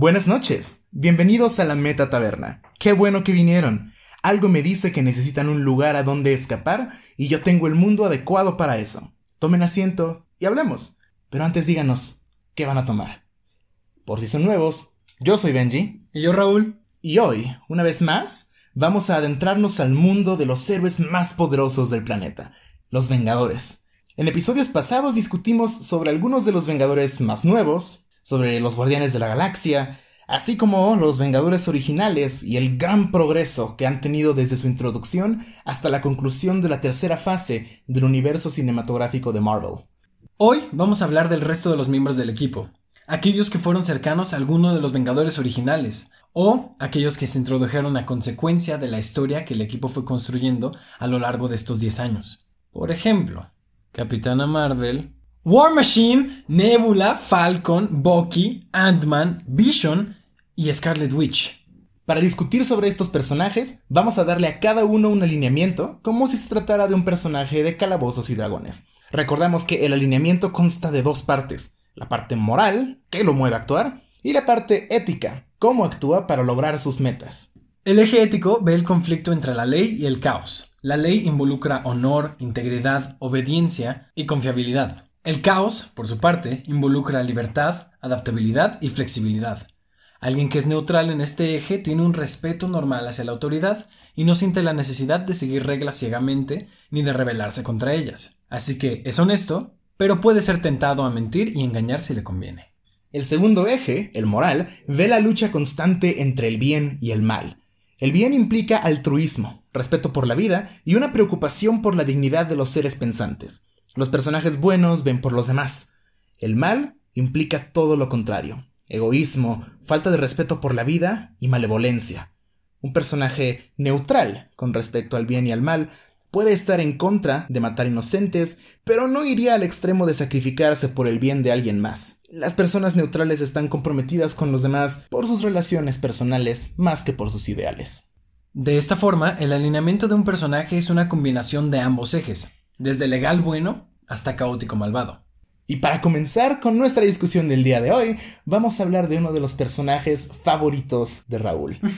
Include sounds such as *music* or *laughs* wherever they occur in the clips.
Buenas noches, bienvenidos a la Meta Taberna. Qué bueno que vinieron. Algo me dice que necesitan un lugar a donde escapar y yo tengo el mundo adecuado para eso. Tomen asiento y hablemos. Pero antes díganos, ¿qué van a tomar? Por si son nuevos, yo soy Benji. Y yo Raúl. Y hoy, una vez más, vamos a adentrarnos al mundo de los héroes más poderosos del planeta, los Vengadores. En episodios pasados discutimos sobre algunos de los Vengadores más nuevos, sobre los Guardianes de la Galaxia, así como los Vengadores originales y el gran progreso que han tenido desde su introducción hasta la conclusión de la tercera fase del universo cinematográfico de Marvel. Hoy vamos a hablar del resto de los miembros del equipo, aquellos que fueron cercanos a alguno de los Vengadores originales, o aquellos que se introdujeron a consecuencia de la historia que el equipo fue construyendo a lo largo de estos 10 años. Por ejemplo, Capitana Marvel, War Machine, Nebula, Falcon, Bucky, Ant-Man, Vision y Scarlet Witch. Para discutir sobre estos personajes, vamos a darle a cada uno un alineamiento como si se tratara de un personaje de calabozos y dragones. Recordamos que el alineamiento consta de dos partes, la parte moral, que lo mueve a actuar, y la parte ética, cómo actúa para lograr sus metas. El eje ético ve el conflicto entre la ley y el caos. La ley involucra honor, integridad, obediencia y confiabilidad. El caos, por su parte, involucra libertad, adaptabilidad y flexibilidad. Alguien que es neutral en este eje tiene un respeto normal hacia la autoridad y no siente la necesidad de seguir reglas ciegamente ni de rebelarse contra ellas. Así que es honesto, pero puede ser tentado a mentir y engañar si le conviene. El segundo eje, el moral, ve la lucha constante entre el bien y el mal. El bien implica altruismo, respeto por la vida y una preocupación por la dignidad de los seres pensantes. Los personajes buenos ven por los demás. El mal implica todo lo contrario, egoísmo, falta de respeto por la vida y malevolencia. Un personaje neutral con respecto al bien y al mal puede estar en contra de matar inocentes, pero no iría al extremo de sacrificarse por el bien de alguien más. Las personas neutrales están comprometidas con los demás por sus relaciones personales más que por sus ideales. De esta forma, el alineamiento de un personaje es una combinación de ambos ejes, desde legal bueno hasta caótico malvado. Y para comenzar con nuestra discusión del día de hoy, vamos a hablar de uno de los personajes favoritos de Raúl. *laughs*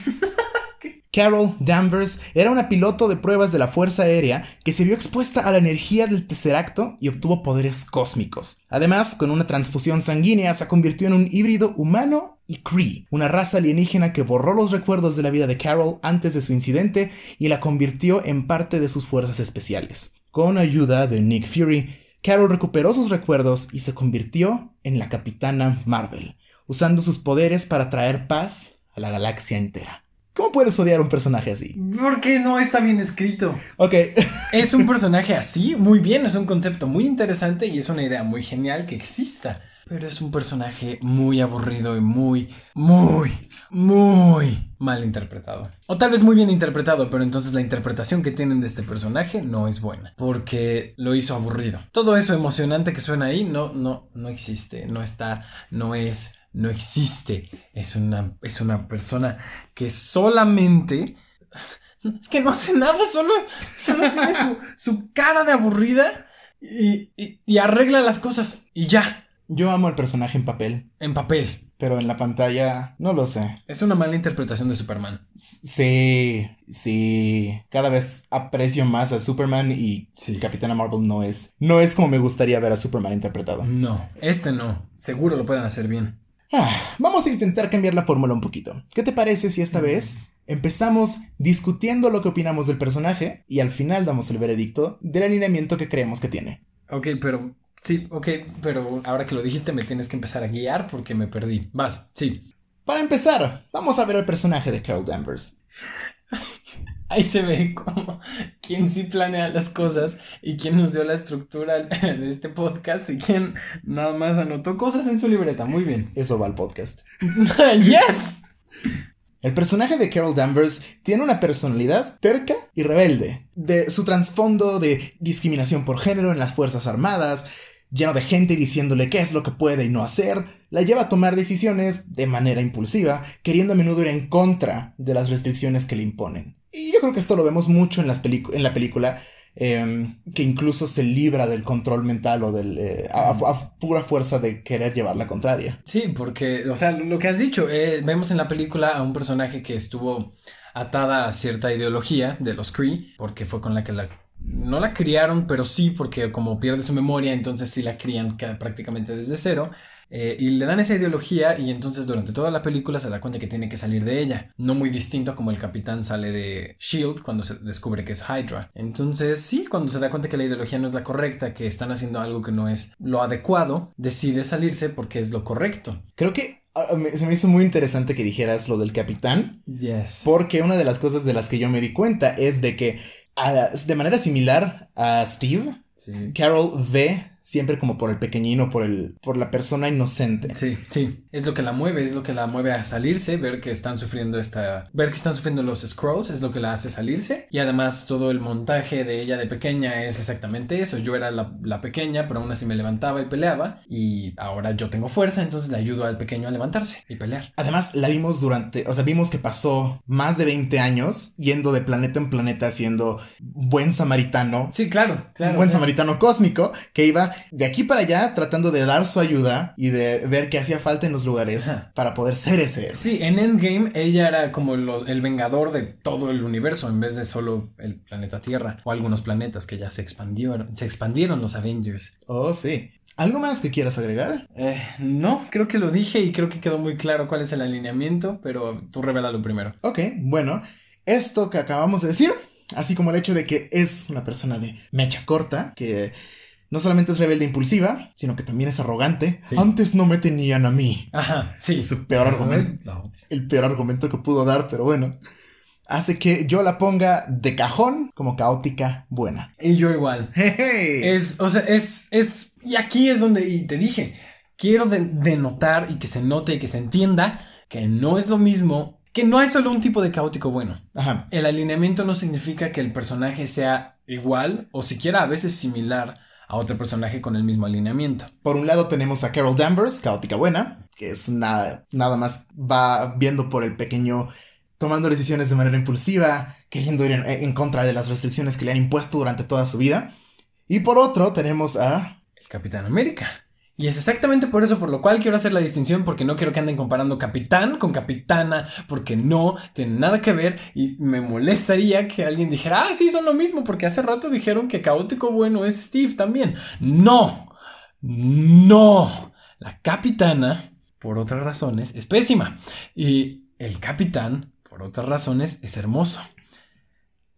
Carol Danvers era una piloto de pruebas de la Fuerza Aérea que se vio expuesta a la energía del Tesseracto y obtuvo poderes cósmicos. Además, con una transfusión sanguínea se convirtió en un híbrido humano y Cree, una raza alienígena que borró los recuerdos de la vida de Carol antes de su incidente y la convirtió en parte de sus fuerzas especiales. Con ayuda de Nick Fury, Carol recuperó sus recuerdos y se convirtió en la Capitana Marvel, usando sus poderes para traer paz a la galaxia entera. ¿Cómo puedes odiar a un personaje así? Porque no está bien escrito. Ok. *laughs* es un *laughs* personaje así, muy bien, es un concepto muy interesante y es una idea muy genial que exista. Pero es un personaje muy aburrido y muy, muy, muy mal interpretado. O tal vez muy bien interpretado, pero entonces la interpretación que tienen de este personaje no es buena. Porque lo hizo aburrido. Todo eso emocionante que suena ahí no, no, no existe, no está, no es no existe. Es una, es una persona que solamente... Es que no hace nada, solo, solo tiene su, cara de aburrida y, y, arregla las cosas y ya. Yo amo al personaje en papel. En papel. Pero en la pantalla, no lo sé. Es una mala interpretación de Superman. Sí, sí. Cada vez aprecio más a Superman y Capitana Marvel no es. No es como me gustaría ver a Superman interpretado. No, este no. Seguro lo pueden hacer bien. Ah, vamos a intentar cambiar la fórmula un poquito. ¿Qué te parece si esta vez empezamos discutiendo lo que opinamos del personaje y al final damos el veredicto del alineamiento que creemos que tiene? Ok, pero sí, ok, pero ahora que lo dijiste me tienes que empezar a guiar porque me perdí. Vas, sí. Para empezar, vamos a ver el personaje de Carol Danvers. Ahí se ve como quién sí planea las cosas y quién nos dio la estructura *laughs* de este podcast y quién nada más anotó cosas en su libreta. Muy bien. Eso va al podcast. *laughs* ¡Yes! El personaje de Carol Danvers tiene una personalidad terca y rebelde. De su trasfondo de discriminación por género en las Fuerzas Armadas, lleno de gente diciéndole qué es lo que puede y no hacer, la lleva a tomar decisiones de manera impulsiva, queriendo a menudo ir en contra de las restricciones que le imponen. Y yo creo que esto lo vemos mucho en, las en la película, em, que incluso se libra del control mental o del, eh, a, pura fuerza de querer llevar la contraria. Sí, porque, o sea, lo que has dicho, eh, vemos en la película a un personaje que estuvo atada a cierta ideología de los Kree, porque fue con la que la no la criaron, pero sí porque como pierde su memoria, entonces sí la crían prácticamente desde cero. Eh, y le dan esa ideología y entonces durante toda la película se da cuenta que tiene que salir de ella. No muy distinto a como el capitán sale de Shield cuando se descubre que es Hydra. Entonces sí, cuando se da cuenta que la ideología no es la correcta, que están haciendo algo que no es lo adecuado, decide salirse porque es lo correcto. Creo que ah, se me hizo muy interesante que dijeras lo del capitán. Yes. Porque una de las cosas de las que yo me di cuenta es de que de manera similar a Steve, Carol ve siempre como por el pequeñino, por el, por la persona inocente. Sí, sí. Es lo que la mueve, es lo que la mueve a salirse, ver que están sufriendo esta, ver que están sufriendo los scrolls, es lo que la hace salirse. Y además todo el montaje de ella de pequeña es exactamente eso. Yo era la, la pequeña, pero aún así me levantaba y peleaba. Y ahora yo tengo fuerza, entonces le ayudo al pequeño a levantarse y pelear. Además, la vimos durante, o sea, vimos que pasó más de 20 años yendo de planeta en planeta siendo buen samaritano. Sí, claro, claro. buen samaritano cósmico que iba de aquí para allá tratando de dar su ayuda y de ver qué hacía falta en los lugares para poder ser ese. Sí, en Endgame ella era como los, el vengador de todo el universo en vez de solo el planeta Tierra o algunos planetas que ya se expandieron, se expandieron los Avengers. Oh, sí. ¿Algo más que quieras agregar? Eh, no, creo que lo dije y creo que quedó muy claro cuál es el alineamiento, pero tú revélalo primero. Ok, bueno, esto que acabamos de decir, así como el hecho de que es una persona de mecha corta, que no solamente es rebelde e impulsiva, sino que también es arrogante. Antes no me tenían a mí. Ajá, sí. Es su peor argumento. El peor argumento que pudo dar, pero bueno. Hace que yo la ponga de cajón como caótica buena. Y yo igual. *laughs* Es, o sea, es, es, y aquí es donde, y te dije, quiero denotar y que se note y que se entienda que no es lo mismo que no hay solo un tipo de caótico bueno. Ajá. El alineamiento no significa que el personaje sea igual o siquiera a veces similar a otro personaje con el mismo alineamiento. Por un lado tenemos a Carol Danvers, caótica buena, que es una, nada más va viendo por el pequeño, tomando decisiones de manera impulsiva, queriendo ir en, contra de las restricciones que le han impuesto durante toda su vida. Y por otro tenemos a... El Capitán América. Y es exactamente por eso por lo cual quiero hacer la distinción, porque no quiero que anden comparando capitán con capitana, porque no tiene nada que ver y me molestaría que alguien dijera, ah, sí, son lo mismo, porque hace rato dijeron que caótico bueno es Steve también. No, no, la capitana, por otras razones, es pésima. Y el capitán, por otras razones, es hermoso.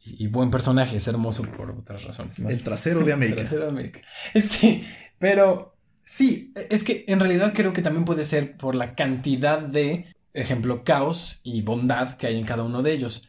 Y, buen personaje, es hermoso por otras razones. El trasero de *laughs* América. El trasero de América. Este, pero Sí, es que en realidad creo que también puede ser por la cantidad de, ejemplo, caos y bondad que hay en cada uno de ellos.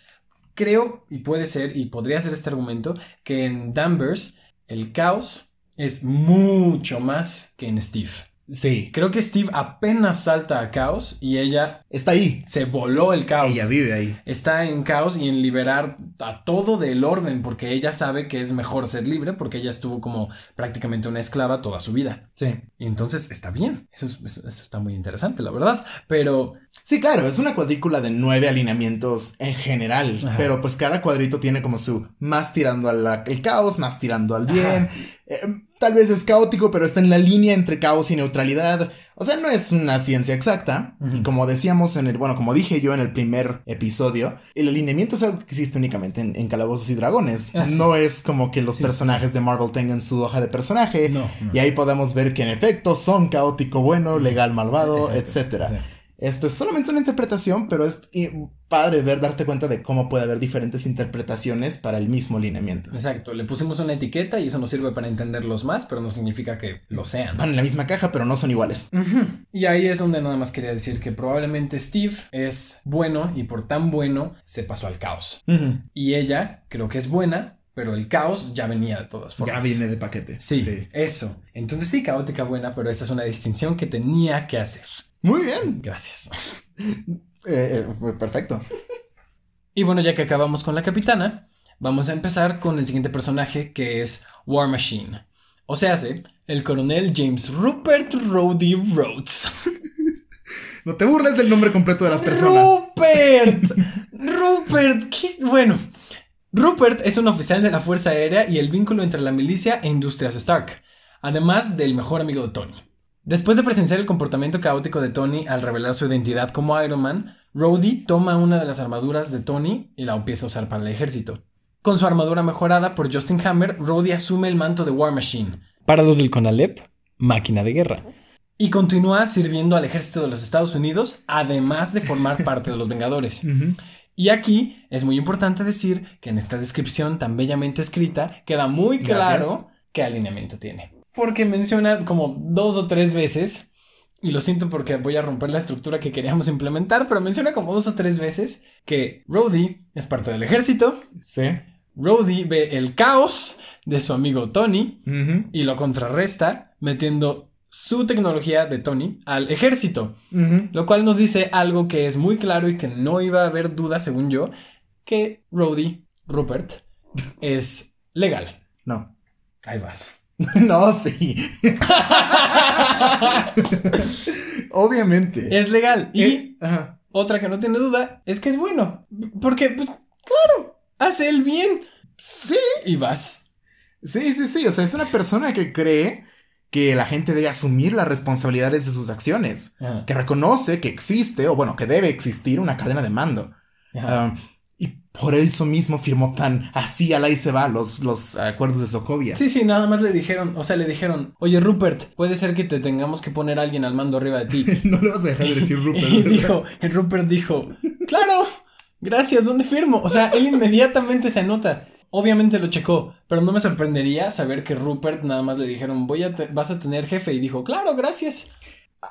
Creo, y puede ser, y podría ser este argumento, que en Danvers el caos es mucho más que en Steve. Sí. Creo que Steve apenas salta a caos y ella está ahí. Se voló el caos. Ella vive ahí. Está en caos y en liberar a todo del orden porque ella sabe que es mejor ser libre porque ella estuvo como prácticamente una esclava toda su vida. Sí. Y entonces está bien. Eso, eso está muy interesante, la verdad. Pero Sí, claro, es una cuadrícula de nueve alineamientos en general, pero pues cada cuadrito tiene como su más tirando al caos, más tirando al bien. Eh, tal vez es caótico, pero está en la línea entre caos y neutralidad. O sea, no es una ciencia exacta. Y como decíamos en el, bueno, como dije yo en el primer episodio, el alineamiento es algo que existe únicamente en, Calabozos y Dragones. Ah, no es como que los personajes de Marvel tengan su hoja de personaje. Y ahí podemos ver que en efecto son caótico bueno, legal malvado, etcétera. Esto es solamente una interpretación, pero es padre ver, darte cuenta de cómo puede haber diferentes interpretaciones para el mismo lineamiento. Exacto, le pusimos una etiqueta y eso nos sirve para entenderlos más, pero no significa que lo sean. Van en la misma caja, pero no son iguales. Y ahí es donde nada más quería decir que probablemente Steve es bueno y por tan bueno se pasó al caos. Y ella creo que es buena, pero el caos ya venía de todas formas. Ya viene de paquete. sí, eso. Entonces sí, caótica buena, pero esa es una distinción que tenía que hacer. Muy bien. Gracias. *laughs* Eh, eh, perfecto. Y bueno, ya que acabamos con la capitana, vamos a empezar con el siguiente personaje que es War Machine. O sea, el coronel James Rupert Rhodey Rhodes. *laughs* No te burles del nombre completo de las personas. Rupert. *laughs* Rupert. ¿Qué? Bueno, Rupert es un oficial de la Fuerza Aérea y el vínculo entre la milicia e Industrias Stark, además del mejor amigo de Tony. Después de presenciar el comportamiento caótico de Tony al revelar su identidad como Iron Man, Rhodey toma una de las armaduras de Tony y la empieza a usar para el ejército. Con su armadura mejorada por Justin Hammer, Rhodey asume el manto de War Machine. Para los del Conalep, máquina de guerra. Y continúa sirviendo al ejército de los Estados Unidos, además de formar *laughs* parte de los Vengadores. Y aquí es muy importante decir que en esta descripción tan bellamente escrita queda muy claro qué alineamiento tiene. Porque menciona como dos o tres veces, y lo siento porque voy a romper la estructura que queríamos implementar, pero menciona como dos o tres veces que Rhodey es parte del ejército. Sí. Rhodey ve el caos de su amigo Tony y lo contrarresta metiendo su tecnología de Tony al ejército. Lo cual nos dice algo que es muy claro y que no iba a haber duda, según yo, que Rhodey, Rupert, *laughs* es legal. No. Ahí vas. *laughs* no, sí. *laughs* Obviamente. Es legal. Y Eh, ajá. otra que no tiene duda es que es bueno. Porque, pues, claro, hace el bien. Sí. Y vas. Sí, sí, sí. O sea, es una persona que cree que la gente debe asumir las responsabilidades de sus acciones. Ajá. Que reconoce que existe, o bueno, que debe existir una cadena de mando. Ajá. Um, y por eso mismo firmó tan así a la y se va los, los acuerdos de Sokovia. Sí, sí, nada más le dijeron, o sea, le dijeron, oye Rupert, puede ser que te tengamos que poner a alguien al mando arriba de ti. *laughs* no le vas a dejar de decir Rupert. *laughs* y dijo, el Rupert dijo, claro, gracias, ¿dónde firmo? O sea, él inmediatamente se anota. Obviamente lo checó, pero no me sorprendería saber que Rupert nada más le dijeron, voy a te- vas a tener jefe y dijo, claro, gracias.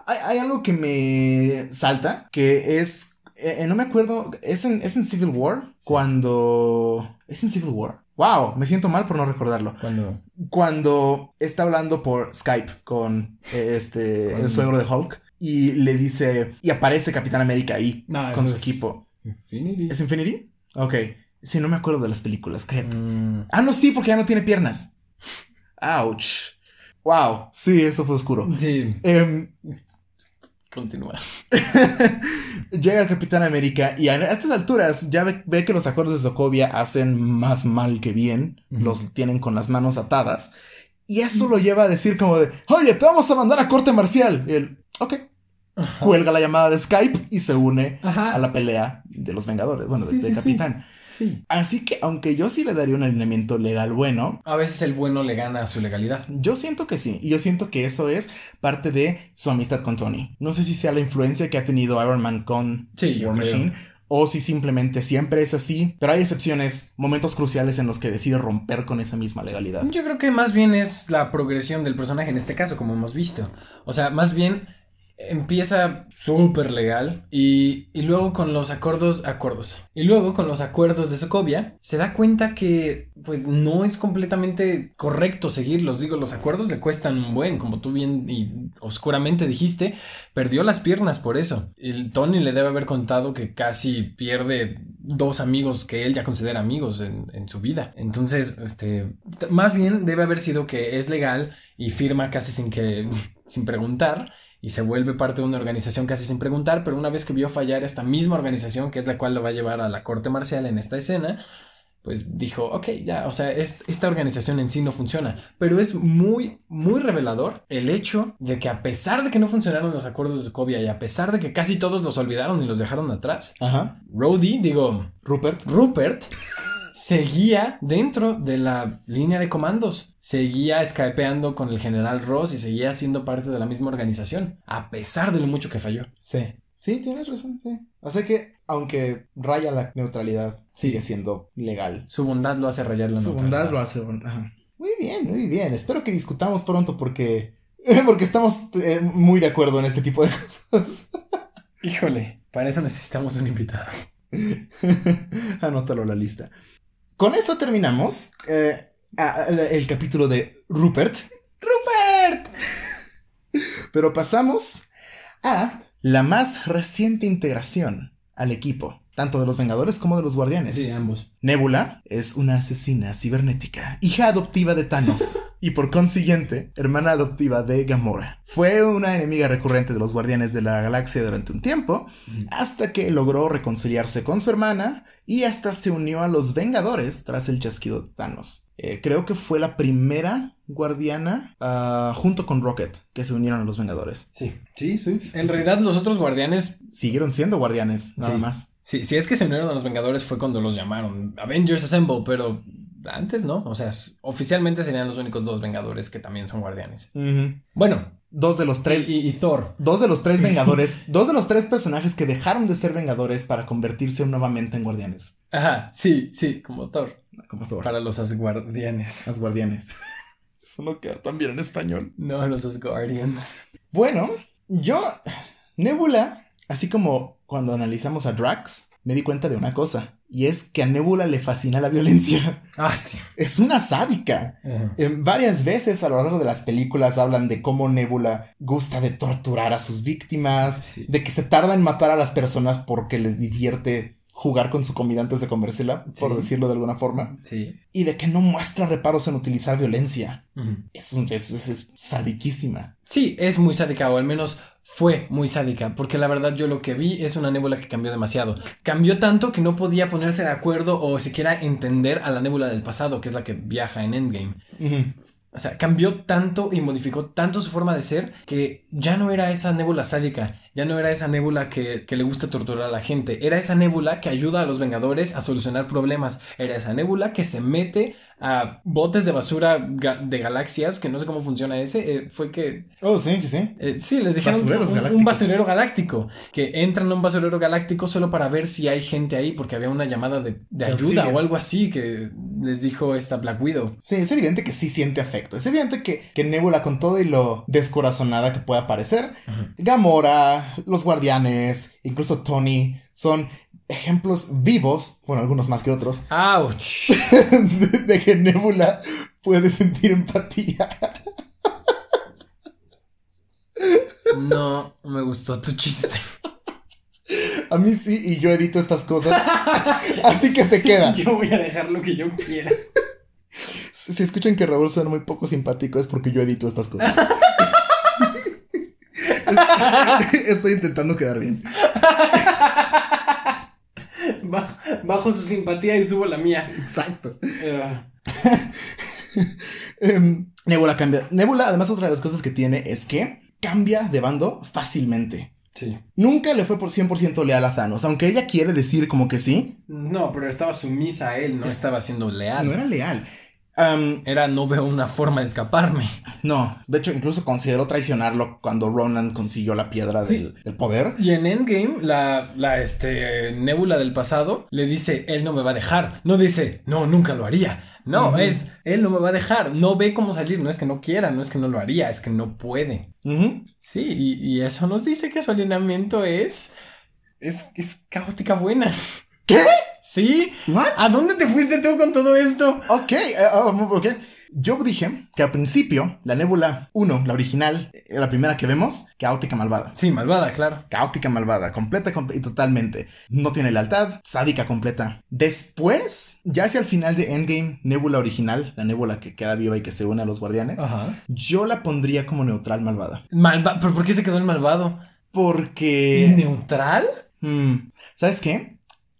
Hay, hay algo que me salta, que es, eh, no me acuerdo, es en, es en Civil War, cuando... ¿Es en Civil War? Wow, me siento mal por no recordarlo. Cuando Cuando está hablando por Skype con eh, este, el suegro de Hulk y le dice, y aparece Capitán América ahí No, con su equipo. Infinity. ¿Es Infinity? Ok. Sí, no me acuerdo de las películas, créete. Mm, Ah, no, sí, porque ya no tiene piernas. Ouch. Wow, sí, eso fue oscuro. sí, Em, continúa. *laughs* llega el Capitán América y a estas alturas ya ve, ve que los acuerdos de Sokovia hacen más mal que bien. Los tienen con las manos atadas. Y eso lo lleva a decir como de, oye, te vamos a mandar a corte marcial. Y él, ok. Cuelga la llamada de Skype y se une Ajá. a la pelea de los Vengadores, bueno, Sí, de, de sí, sí. Capitán. Sí. Así que aunque yo sí le daría un alineamiento legal bueno, A veces el bueno le gana a su legalidad. yo siento que sí. Y yo siento que eso es parte de su amistad con Tony. No sé si sea la influencia que ha tenido Iron Man con Sí, War creo. Machine. O si simplemente siempre es así. Pero hay excepciones, momentos cruciales en los que decide romper con esa misma legalidad. Yo creo que más bien es la progresión del personaje en este caso, como hemos visto. O sea, más bien empieza súper legal y, y luego con los acuerdos, acuerdos. Y luego con los acuerdos de Sokovia se da cuenta que pues no es completamente correcto seguirlos. Digo, los acuerdos le cuestan un buen, como tú bien y oscuramente dijiste, perdió las piernas por eso. El Tony le debe haber contado que casi pierde dos amigos que él ya considera amigos en, en su vida. Entonces, este, más bien debe haber sido que es legal y firma casi sin que, *laughs* sin preguntar. Y se vuelve parte de una organización casi sin preguntar, pero una vez que vio fallar esta misma organización, que es la cual lo va a llevar a la corte marcial en esta escena, pues dijo, ok, ya, o sea, es- esta organización en sí no funciona. Pero es muy, muy revelador el hecho de que a pesar de que no funcionaron los acuerdos de Sokovia y a pesar de que casi todos los olvidaron y los dejaron atrás, Ajá. Digo, Rupert. Rupert, seguía dentro de la línea de comandos. Seguía skypeando con el general Ross y seguía siendo parte de la misma organización, a pesar de lo mucho que falló. Sí. Sí, tienes razón, sí. O sea que, aunque raya la neutralidad, sigue siendo legal. Su bondad lo hace rayar la Su neutralidad. bondad lo hace. bon- ajá. Muy bien, muy bien. Espero que discutamos pronto porque. Porque estamos eh, muy de acuerdo en este tipo de cosas. Híjole, para eso necesitamos un invitado. *laughs* Anótalo a la lista. Con eso terminamos eh, el capítulo de Rupert. ¡Rupert! Pero pasamos a la más reciente integración al equipo. Tanto de los Vengadores como de los Guardianes. Sí, ambos. Nebula es una asesina cibernética, hija adoptiva de Thanos *laughs* y por consiguiente hermana adoptiva de Gamora. Fue una enemiga recurrente de los Guardianes de la Galaxia durante un tiempo, hasta que logró reconciliarse con su hermana y hasta se unió a los Vengadores tras el chasquido de Thanos. Eh, creo que fue la primera guardiana ah, junto con Rocket que se unieron a los Vengadores. Sí, sí, sí. En realidad los otros guardianes Siguieron siendo guardianes, nada Sí. más. Sí, si es que se unieron a los Vengadores fue cuando los llamaron Avengers Assemble, pero antes no. O sea, oficialmente serían los únicos dos Vengadores que también son guardianes. Bueno, Dos de los tres. y, y Thor. Dos de los tres *laughs* Vengadores, dos de los tres personajes que dejaron de ser Vengadores para convertirse nuevamente en guardianes. Ajá, sí, sí, como Thor. Como Thor. Para los Asgardianes. Los guardianes. *laughs* Eso no queda tan bien en español. No, los Asgardians. Bueno, yo, Nebula, así como cuando analizamos a Drax, me di cuenta de una cosa. Y es que a Nebula le fascina la violencia. *laughs* Ah, sí. Es una sádica. Eh, varias veces a lo largo de las películas hablan de cómo Nebula gusta de torturar a sus víctimas, Sí. de que se tarda en matar a las personas porque le divierte jugar con su comida antes de comérsela, por Sí. decirlo de alguna forma, Sí. y de que no muestra reparos en utilizar violencia. Es, un- es, es- es sadiquísima. Sí, es muy sádica, o al menos fue muy sádica, porque la verdad yo lo que vi es una nébula que cambió demasiado. Cambió tanto que no podía ponerse de acuerdo o siquiera entender a la nébula del pasado, que es la que viaja en Endgame. O sea, cambió tanto y modificó tanto su forma de ser que ya no era esa nébula sádica, ya no era esa nébula que, que le gusta torturar a la gente, era esa nébula que ayuda a los Vengadores a solucionar problemas, era esa nébula que se mete a botes de basura ga- de galaxias, que no sé cómo funciona ese, eh, fue que Oh, sí, sí, sí. eh, sí, les dijeron un, un basurero galáctico. Que entran a un basurero galáctico solo para ver si hay gente ahí, porque había una llamada de, de ayuda o algo así que les dijo esta Black Widow. Sí, es evidente que sí siente afecto. Es evidente que, que Nebula, con todo y lo descorazonada que pueda parecer, Gamora, los guardianes, incluso Tony, son ejemplos vivos, bueno, algunos más que otros, *laughs* ¡Auch! de, de que Nebula puede sentir empatía. No me gustó tu chiste. A mí sí, y yo edito estas cosas. Así que se queda. Yo voy a dejar lo que yo quiera. Si si escuchan que Raúl suena muy poco simpático es porque yo edito estas cosas. Es- *laughs* Estoy intentando quedar bien. *laughs* Bajo, bajo su simpatía y subo la mía. Exacto. Eh, *laughs* Em, Nebula cambia. Nebula, además, otra de las cosas que tiene es que cambia de bando fácilmente. sí. Nunca le fue por 100% leal a Thanos, aunque ella quiere decir como que sí, No, pero estaba sumisa a él, no estaba siendo leal. no era leal. Era no veo una forma de escaparme. no, de hecho, incluso consideró traicionarlo cuando Ronan consiguió la piedra Sí. del, del poder. Y en Endgame, la, la este, nébula del pasado le dice, él no me va a dejar. No dice, no, nunca lo haría. No, es, él no me va a dejar. No ve cómo salir. No es que no quiera, no es que no lo haría, es que no puede. Sí, y, y eso nos dice que su alineamiento es, es, es caótica buena. ¿Qué? ¿Sí? ¿What? ¿A dónde te fuiste tú con todo esto? Ok, eh, um, ok. Yo dije que al principio, la Nebula 1, la original, eh, la primera que vemos, caótica malvada. Sí, malvada, claro. Caótica malvada, completa com- y totalmente. No tiene lealtad, sádica completa. Después, ya hacia el final de Endgame, Nebula original, la Nebula que queda viva y que se une a los guardianes, Ajá. yo la pondría como neutral malvada. Malva ¿Pero por qué se quedó el malvado? Porque... ¿Neutral? Mm, ¿Sabes qué?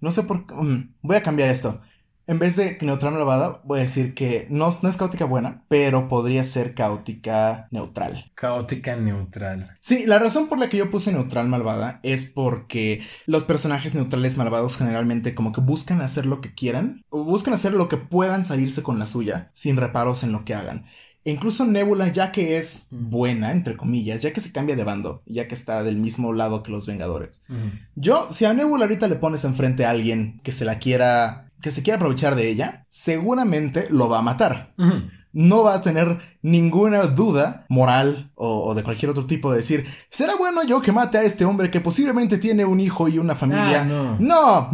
No sé por qué. mm, voy a cambiar esto. En vez de neutral malvada, voy a decir que no, no es caótica buena, pero podría ser caótica neutral. Caótica neutral. Sí, la razón por la que yo puse neutral malvada es porque los personajes neutrales malvados generalmente como que buscan hacer lo que quieran, o buscan hacer lo que puedan salirse con la suya, sin reparos en lo que hagan. E incluso Nebula, ya que es buena, entre comillas, ya que se cambia de bando, ya que está del mismo lado que los Vengadores. Yo, si a Nebula ahorita le pones enfrente a alguien que se la quiera, que se quiera aprovechar de ella, seguramente lo va a matar. No va a tener ninguna duda moral o, o de cualquier otro tipo de decir, ¿será bueno yo que mate a este hombre que posiblemente tiene un hijo y una familia? Ah, no.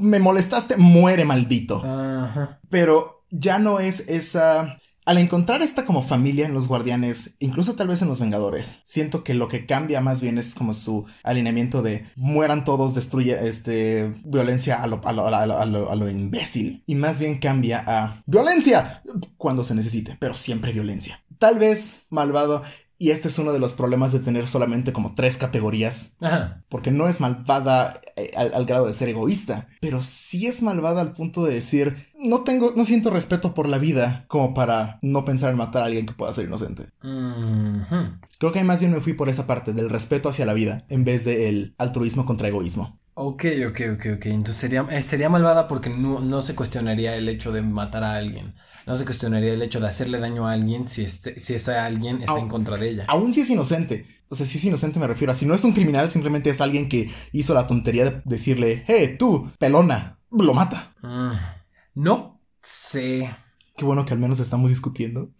me molestaste, muere maldito. Ajá. Pero ya no es esa Al encontrar esta como familia en los guardianes, incluso tal vez en los Vengadores, siento que lo que cambia más bien es como su alineamiento de mueran todos, destruye este violencia a lo, a lo, a lo, a lo imbécil. Y más bien cambia a violencia cuando se necesite, pero siempre violencia. Tal vez malvado y este es uno de los problemas de tener solamente como tres categorías. Ajá. Porque no es malvada eh, al, al, grado de ser egoísta, pero sí es malvada al punto de decir, no tengo, no siento respeto por la vida como para no pensar en matar a alguien que pueda ser inocente. Mm -hmm. Creo que más bien me fui por esa parte del respeto hacia la vida en vez del altruismo contra egoísmo. Ok, ok, ok, ok. Entonces sería, eh, sería malvada porque no, no, se cuestionaría el hecho de matar a alguien. No se cuestionaría el hecho de hacerle daño a alguien si, este, si ese alguien está en contra de ella. Aún si es inocente. O sea, si es inocente me refiero a si no es un criminal, simplemente es alguien que hizo la tontería de decirle, hey, tú, pelona, lo mata. Mm, no sé. Qué bueno que al menos estamos discutiendo.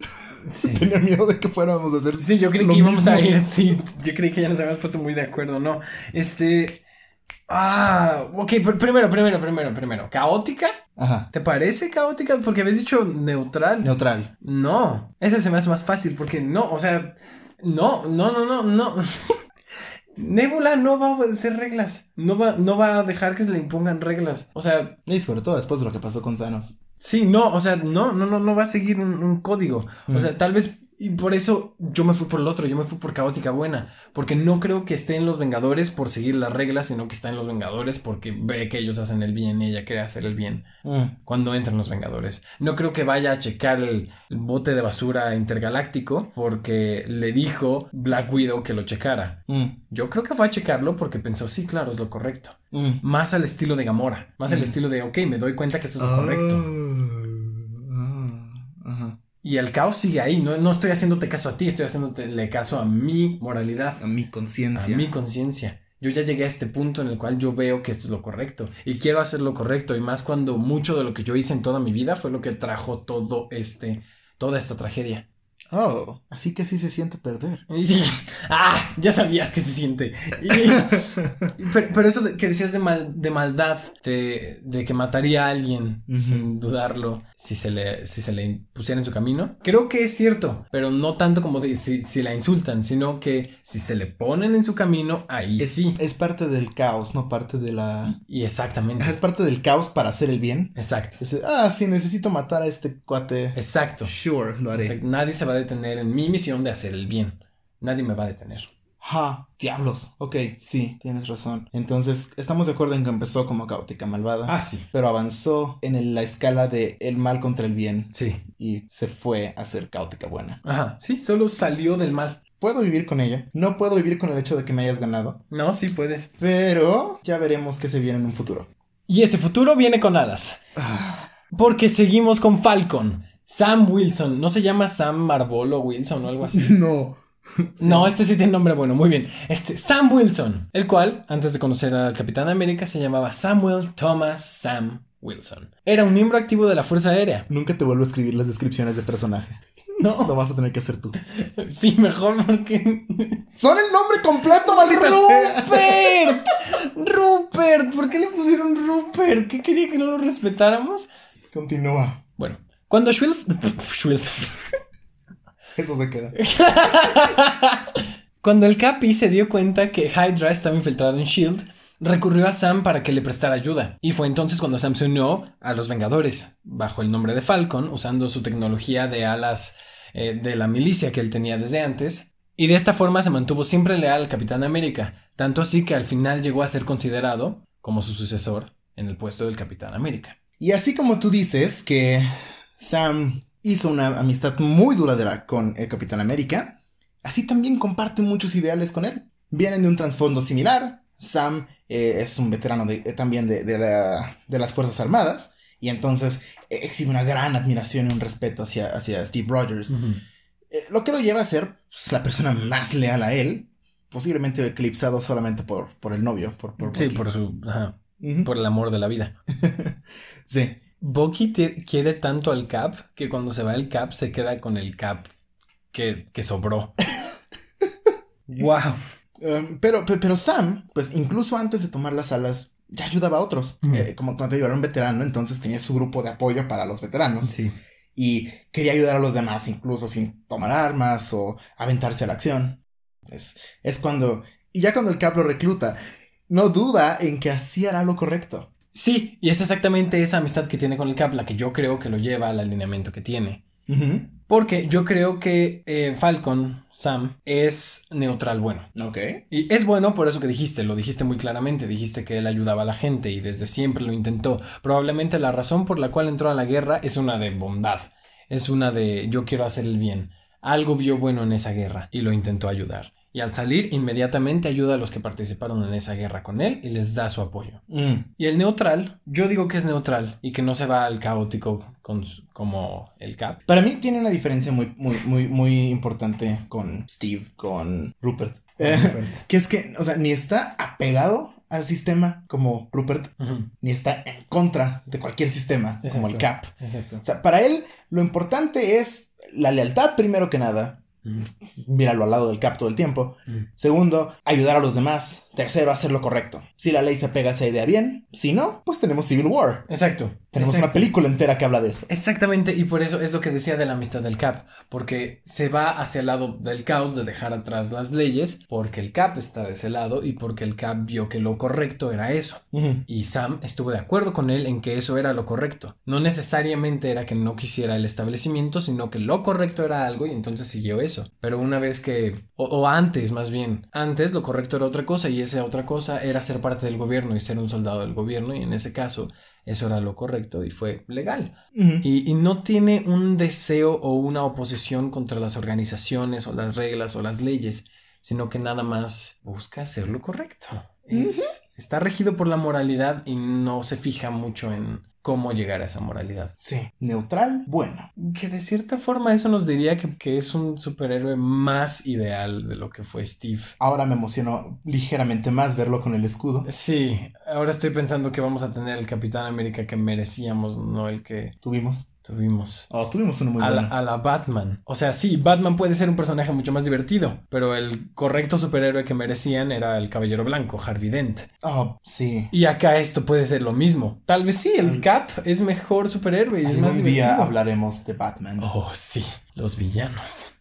Sí. *laughs* Tenía miedo de que fuéramos a hacer. Sí, yo creí lo que íbamos a ir. Sí, yo creí que ya nos habíamos puesto muy de acuerdo, ¿no? Este. Ah, ok, pr- primero, primero, primero, primero. ¿Caótica? Ajá. ¿Te parece caótica? Porque habías dicho neutral. Neutral. No, ese se me hace más fácil porque no, o sea, no, no, no, no, no. *laughs* Nebula no va a obedecer reglas. No va, no va a dejar que se le impongan reglas. O sea, Y sobre todo después de lo que pasó con Thanos. sí, no, o sea, no, no, no, no va a seguir un, un código. O sea, tal vez. Y por eso yo me fui por el otro, yo me fui por caótica buena. Porque no creo que esté en los Vengadores por seguir las reglas, sino que está en los Vengadores porque ve que ellos hacen el bien y ella quiere hacer el bien Mm. cuando entran los Vengadores. No creo que vaya a checar el, el bote de basura intergaláctico porque le dijo Black Widow que lo checara. Mm. Yo creo que fue a checarlo porque pensó, sí, claro, es lo correcto. Mm. Más al estilo de Gamora, más al estilo de, ok, me doy cuenta que esto es lo correcto. Ah, ajá. Y el caos sigue ahí, no, no estoy haciéndote caso a ti, estoy haciéndote caso a mi moralidad, A mi a conciencia. mi conciencia. Yo ya llegué a este punto en el cual yo veo que esto es lo correcto y quiero hacer lo correcto y más cuando mucho de lo que yo hice en toda mi vida fue lo que trajo todo este, toda esta tragedia. Oh, así que así se siente perder. *laughs* Ah, ya sabías que se siente. Y- pero, pero eso de- que decías de, mal- de maldad, de, de que mataría a alguien sin dudarlo si se, le, si se le pusiera en su camino, creo que es cierto, pero no tanto como de si, si la insultan, sino que si se le ponen en su camino, ahí Es, sí. es parte del caos, no parte de la. Y exactamente. Es parte del caos para hacer el bien. Exacto. Es, ah, sí, necesito matar a este cuate. Exacto. Sure, lo haré. Exacto. Nadie se va a detener en mi misión de hacer el bien. Nadie me va a detener. Ja, diablos. Ok, sí, tienes razón. Entonces, estamos de acuerdo en que empezó como caótica malvada. Ah, sí. Pero avanzó en el- la escala de el mal contra el bien. Sí. Y se fue a ser caótica buena. Ajá. Sí, solo salió del mal. Puedo vivir con ella. No puedo vivir con el hecho de que me hayas ganado. No, sí puedes. Pero ya veremos qué se viene en un futuro. Y ese futuro viene con alas. Porque seguimos con Falcon. Sam Wilson. ¿No se llama Sam Marvolo Wilson o algo así? *laughs* No. *laughs* No, este sí tiene nombre bueno, muy bien. Este, Sam Wilson. El cual, antes de conocer al Capitán América, se llamaba Samuel Thomas Sam Wilson. Era un miembro activo de la Fuerza Aérea. Nunca te vuelvo a escribir las descripciones de personaje. No. Lo vas a tener que hacer tú. *laughs* Sí, mejor porque. ¡Son el nombre completo, maldita! ¡Rupert! ¡Rupert! ¿Por qué le pusieron Rupert? ¿Qué quería que no lo respetáramos? Continúa. Cuando Schwilf. *laughs* Schwilf. Eso se queda. *laughs* Cuando el Capi se dio cuenta que Hydra estaba infiltrado en Shield, recurrió a Sam para que le prestara ayuda. Y fue entonces cuando Sam se unió a los Vengadores, bajo el nombre de Falcon, usando su tecnología de alas eh, de la milicia que él tenía desde antes. Y de esta forma se mantuvo siempre leal al Capitán América, tanto así que al final llegó a ser considerado como su sucesor en el puesto del Capitán América. Y así como tú dices que Sam hizo una amistad muy duradera con el Capitán América, así también comparte muchos ideales con él. Vienen de un trasfondo similar. Sam eh, es un veterano de- eh, también de, de la- de las Fuerzas Armadas y entonces eh, exhibe una gran admiración y un respeto hacia, hacia Steve Rogers. Lo que lo lleva a ser pues, la persona más leal a él, posiblemente eclipsado solamente por, por el novio. Por, por Sí, por su. ajá, por el amor de la vida. *laughs* Sí. Bucky quiere tanto al Cap que cuando se va el Cap se queda con el Cap que, que sobró. *laughs* wow. Um, pero, pe- pero Sam, pues incluso antes de tomar las alas, ya ayudaba a otros. Mm. Eh, como, como te digo, era un veterano, entonces tenía su grupo de apoyo para los veteranos. Sí. y quería ayudar a los demás, incluso sin tomar armas o aventarse a la acción. Es, es cuando, y ya cuando el Cap lo recluta, no duda en que así hará lo correcto. Sí, y es exactamente esa amistad que tiene con el Cap la que yo creo que lo lleva al alineamiento que tiene. Porque yo creo que eh, Falcon, Sam, es neutral bueno. Ok. Y es bueno por eso que dijiste, lo dijiste muy claramente, dijiste que él ayudaba a la gente y desde siempre lo intentó. Probablemente la razón por la cual entró a la guerra es una de bondad, es una de yo quiero hacer el bien. Algo vio bueno en esa guerra y lo intentó ayudar y al salir inmediatamente ayuda a los que participaron en esa guerra con él y les da su apoyo. Mm. Y el neutral, yo digo que es neutral y que no se va al caótico con como el Cap. Para mí tiene una diferencia muy, muy, muy, muy importante con Steve, con Rupert. Eh, que es que, o sea, ni está apegado al sistema como Rupert, ni está en contra de cualquier sistema como el Cap. Exacto. O sea, para él lo importante es la lealtad primero que nada, míralo al lado del cap todo el tiempo. Segundo, ayudar a los demás. Tercero, hacer lo correcto. Si la ley se pega a esa idea bien, si no, pues tenemos Civil War. Exacto. Tenemos una película entera que habla de eso. Exactamente, y por eso es lo que decía de la amistad del Cap, porque se va hacia el lado del caos de dejar atrás las leyes, porque el Cap está de ese lado y porque el Cap vio que lo correcto era eso. Y Sam estuvo de acuerdo con él en que eso era lo correcto. No necesariamente era que no quisiera el establecimiento, sino que lo correcto era algo y entonces siguió eso. Pero una vez que, o, o antes más bien, antes lo correcto era otra cosa y esa otra cosa era ser parte del gobierno y ser un soldado del gobierno y en ese caso eso era lo correcto y fue legal. y, y, no tiene un deseo o una oposición contra las organizaciones o las reglas o las leyes, sino que nada más busca hacer lo correcto. Es, Está regido por la moralidad y no se fija mucho en cómo llegar a esa moralidad. Sí, neutral, bueno. Que de cierta forma eso nos diría que, que, es un superhéroe más ideal de lo que fue Steve. Ahora me emocionó ligeramente más verlo con el escudo. Sí, ahora estoy pensando que vamos a tener el Capitán América que merecíamos, no el que tuvimos. Tuvimos. Oh, tuvimos uno muy a bueno. La, a la Batman. O sea, sí, Batman puede ser un personaje mucho más divertido, pero el correcto superhéroe que merecían era el Caballero Blanco, Harvey Dent. Oh, sí. Y acá esto puede ser lo mismo. Tal vez sí, el Cap es mejor superhéroe y es más Un día hablaremos de Batman. Oh, sí, los villanos.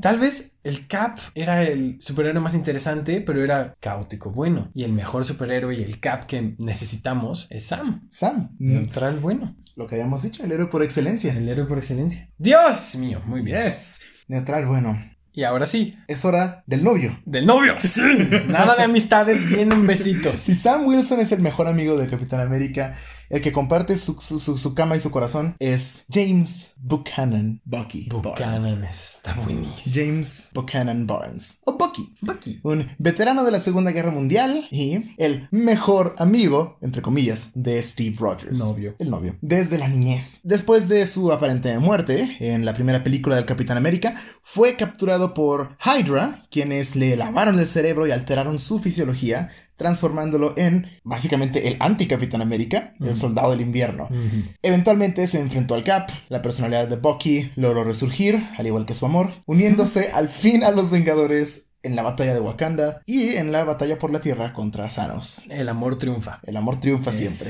Tal vez el Cap era el superhéroe más interesante, pero era caótico bueno. Y el mejor superhéroe y el Cap que necesitamos es Sam. Sam. Neutral bueno. Lo que habíamos dicho, el héroe por excelencia. El héroe por excelencia. Dios mío, muy bien. Yes. Neutral bueno. Y ahora sí. Es hora del novio. Del novio. Sí. Nada de amistades, vienen besitos. *laughs* Si Sam Wilson es el mejor amigo de Capitán América, el que comparte su, su, su, su, cama y su corazón es James Buchanan Bucky. Buchanan Barnes. está buenísimo. James Buchanan Barnes. O Bucky. Bucky. Un veterano de la Segunda Guerra Mundial y el mejor amigo, entre comillas, de Steve Rogers. Novio. El novio. Desde la niñez. Después de su aparente muerte en la primera película del Capitán América, fue capturado por Hydra, quienes le lavaron el cerebro y alteraron su fisiología transformándolo en básicamente el anti-Capitán América, el soldado del invierno. Uh -huh. Eventualmente se enfrentó al Cap, la personalidad de Bucky logró resurgir, al igual que su amor, uniéndose al fin a los Vengadores en la batalla de Wakanda y en la batalla por la Tierra contra Thanos. El amor triunfa. El amor triunfa Eso. siempre.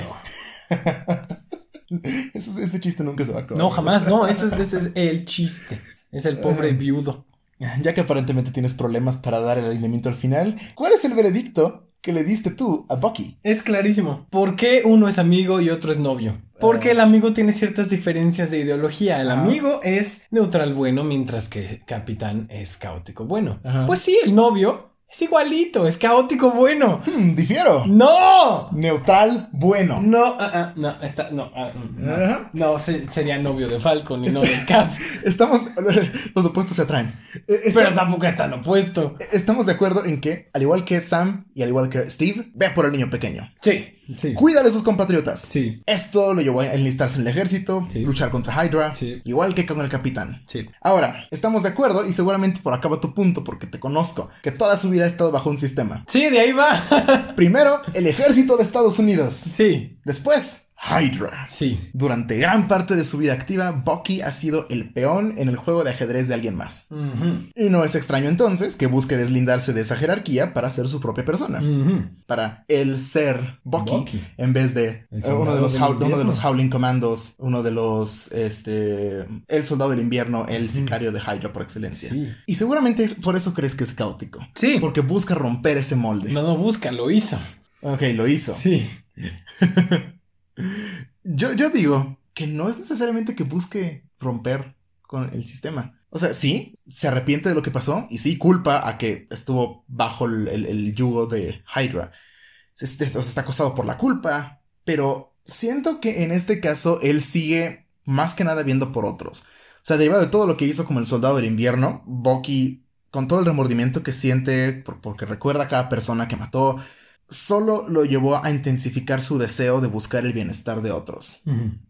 Eso- *laughs* este chiste nunca se va a acabar. No, jamás, no, ese es, ese es el chiste. Es el pobre viudo. Ya que aparentemente tienes problemas para dar el alineamiento al final, ¿cuál es el veredicto que le diste tú a Bucky? Es clarísimo. ¿Por qué uno es amigo y otro es novio? Porque Ah. el amigo tiene ciertas diferencias de ideología. El Ajá. amigo es neutral bueno, mientras que Capitán es caótico bueno. Ajá. Pues sí, el novio es igualito, es caótico bueno. Hmm, difiero. ¡No! Neutral, bueno. No, ah, ah, no, está, no, ah, no, Ajá. no se- sería novio de Falcon y no de Cap. *laughs* Estamos. *laughs* Los opuestos se atraen. Eh, está- Pero tampoco es tan opuesto. Estamos de acuerdo en que, al igual que Sam y al igual que Steve, ve por el niño pequeño. Sí, sí. Cuida de sus compatriotas. Sí, Esto lo llevó a enlistarse en el ejército, Sí. luchar contra Hydra, Sí. igual que con el capitán. sí. Ahora, estamos de acuerdo y seguramente por acá va tu punto porque te conozco, que toda su vida ha estado bajo un sistema. Sí, de ahí va. *laughs* Primero, el ejército de Estados Unidos. sí. Después, Hydra. Sí. Durante gran parte de su vida activa, Bucky ha sido el peón en el juego de ajedrez de alguien más. Y no es extraño entonces que busque deslindarse de esa jerarquía para ser su propia persona. Para él ser Bucky, Bucky. en vez de uno, de los uno de. Howling Commandos, uno de los, este, el soldado del invierno, el sicario de Hydra por excelencia. Sí. Y seguramente por eso crees que es caótico. Sí. Porque busca romper ese molde. No, no busca, lo hizo. Ok, lo hizo. Sí. *laughs* Yo, yo digo que no es necesariamente que busque romper con el sistema. O sea, sí, se arrepiente de lo que pasó y sí culpa a que estuvo bajo el, el- yugo de Hydra. Se- se- está acosado por la culpa, pero siento que en este caso él sigue más que nada viendo por otros. O sea, derivado de todo lo que hizo como el soldado del invierno, Bucky, con todo el remordimiento que siente por- porque recuerda a cada persona que mató, solo lo llevó a intensificar su deseo de buscar el bienestar de otros.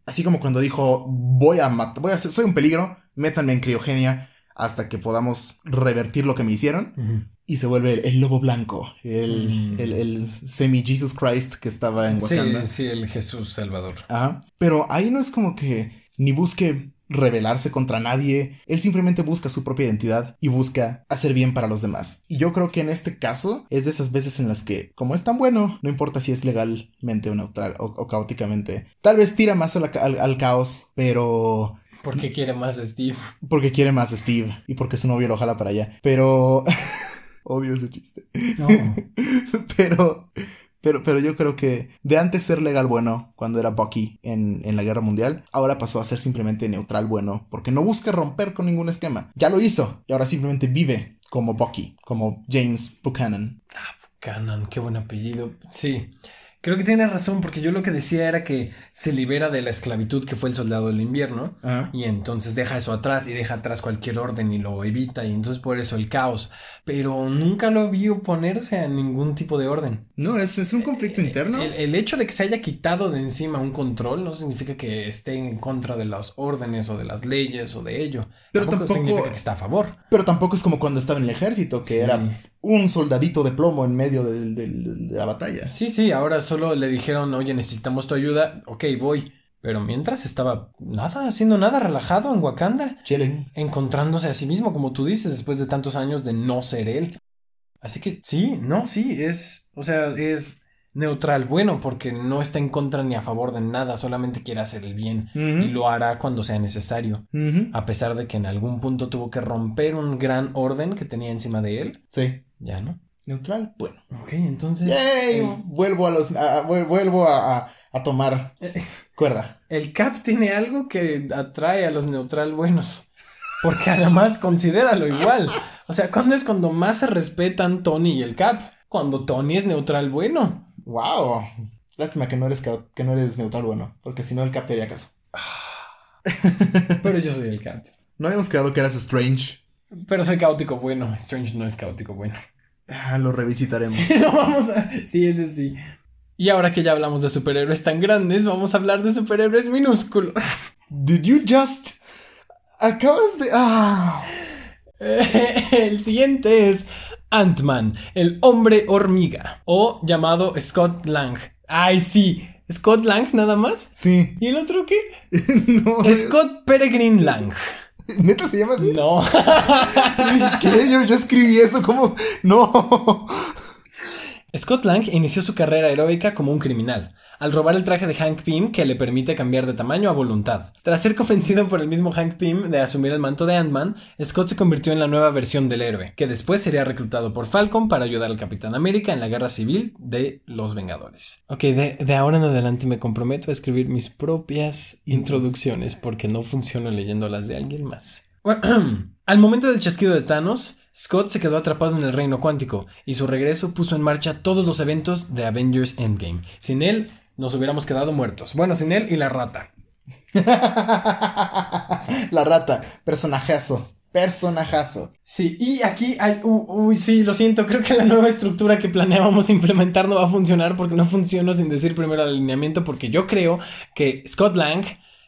Así como cuando dijo, voy a matar, voy a soy un peligro, métanme en criogenia hasta que podamos revertir lo que me hicieron. Y se vuelve el, el lobo blanco, el, Mm. el, el semi-Jesus Christ que estaba en Sí, Wakanda. sí, el Jesús Salvador. Ajá. Pero ahí no es como que ni busque rebelarse contra nadie, él simplemente busca su propia identidad y busca hacer bien para los demás. Y yo creo que en este caso es de esas veces en las que, como es tan bueno, no importa si es legalmente o neutral o, o caóticamente, tal vez tira más la al, al caos, pero Porque quiere más a Steve. porque quiere más a Steve y porque su novio lo jala para allá. Pero... *laughs* Odio ese chiste. No. *laughs* pero, pero, pero yo creo que de antes ser legal bueno, cuando era Bucky en, en la guerra mundial, ahora pasó a ser simplemente neutral bueno, porque no busca romper con ningún esquema. Ya lo hizo y ahora simplemente vive como Bucky, como James Buchanan. Canon, qué buen apellido. Sí. Creo que tiene razón, porque yo lo que decía era que se libera de la esclavitud que fue el soldado del invierno. Y entonces deja eso atrás y deja atrás cualquier orden y lo evita. Y entonces por eso el caos. Pero nunca lo vi oponerse a ningún tipo de orden. No, es, es un conflicto interno. El, el hecho de que se haya quitado de encima un control no significa que esté en contra de las órdenes o de las leyes o de ello. Pero tampoco, tampoco- significa que está a favor. Pero tampoco es como cuando estaba en el ejército, que Sí. era un soldadito de plomo en medio de la batalla. Sí, sí, ahora solo le dijeron, oye, necesitamos tu ayuda. Ok, voy. Pero mientras estaba nada, haciendo nada, relajado en Wakanda. Chilling. encontrándose a sí mismo, como tú dices, después de tantos años de no ser él. Así que sí, no, sí, es, o sea, es neutral, bueno, porque no está en contra ni a favor de nada, solamente quiere hacer el bien y lo hará cuando sea necesario, a pesar de que en algún punto tuvo que romper un gran orden que tenía encima de él, Sí. ya no. Neutral, bueno. Ok, entonces ¡Yay! el, Vuelvo a los. a- a- vuel- vuelvo a, a- a tomar cuerda. el Cap tiene algo que atrae a los neutral buenos. Porque además considéralo igual. O sea, ¿cuándo es cuando más se respetan Tony y el Cap? Cuando Tony es neutral bueno. ¡Wow! Lástima que no eres, que no eres neutral bueno, porque si no el cap te haría caso. Pero yo soy el Cap. No habíamos quedado que eras Strange. Pero soy caótico bueno. Strange no es caótico bueno. Ah, lo revisitaremos. no vamos a. Sí, ese sí. Y ahora que ya hablamos de superhéroes tan grandes, vamos a hablar de superhéroes minúsculos. Did you just. Acabas de. ¡Ah! *laughs* El siguiente es Ant-Man, el hombre hormiga, o llamado Scott Lang. Ay, sí, Scott Lang nada más. Sí. ¿Y el otro qué? *laughs* no. Scott Peregrine Lang. ¿Neta se llama así? No. *laughs* ¿Qué? Yo, yo escribí eso como. No. Scott Lang inició su carrera heroica como un criminal, al robar el traje de Hank Pym que le permite cambiar de tamaño a voluntad. Tras ser convencido por el mismo Hank Pym de asumir el manto de Ant-Man, Scott se convirtió en la nueva versión del héroe, que después sería reclutado por Falcon para ayudar al Capitán América en la guerra civil de los Vengadores. Ok, de, de ahora en adelante me comprometo a escribir mis propias introducciones porque no funciono leyendo las de alguien más. *clears throat* Al momento del chasquido de Thanos, Scott se quedó atrapado en el reino cuántico y su regreso puso en marcha todos los eventos de Avengers Endgame. Sin él, nos hubiéramos quedado muertos. Bueno, sin él y la rata. *laughs* La rata. Personajazo. Personajazo. Sí, y aquí hay... Uy, sí, lo siento, creo que la nueva estructura que planeábamos implementar no va a funcionar porque no funciona sin decir primero el alineamiento porque yo creo que Scott Lang,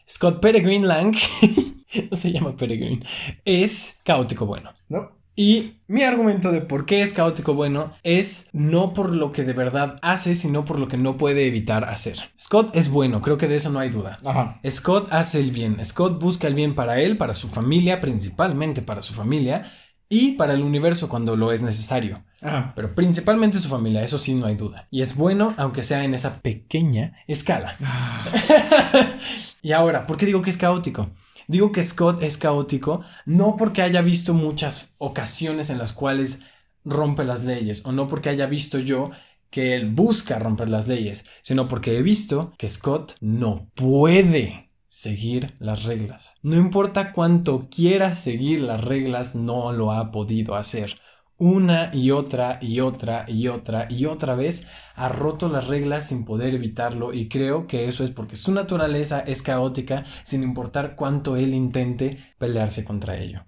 Scott Peregrine Lang, *laughs* no se llama Peregrine, es caótico bueno. ¿No? Y mi argumento de por qué es caótico bueno es no por lo que de verdad hace, sino por lo que no puede evitar hacer. Scott es bueno, creo que de eso no hay duda. Ajá. Scott hace el bien, Scott busca el bien para él, para su familia, principalmente para su familia, y para el universo cuando lo es necesario. Ajá. Pero principalmente su familia, eso sí no hay duda. Y es bueno aunque sea en esa pequeña escala. *laughs* y ahora, ¿por qué digo que es caótico? Digo que Scott es caótico no porque haya visto muchas ocasiones en las cuales rompe las leyes o no porque haya visto yo que él busca romper las leyes, sino porque he visto que Scott no puede seguir las reglas. No importa cuánto quiera seguir las reglas, no lo ha podido hacer. Una y otra y otra y otra y otra vez ha roto las reglas sin poder evitarlo y creo que eso es porque su naturaleza es caótica sin importar cuánto él intente pelearse contra ello.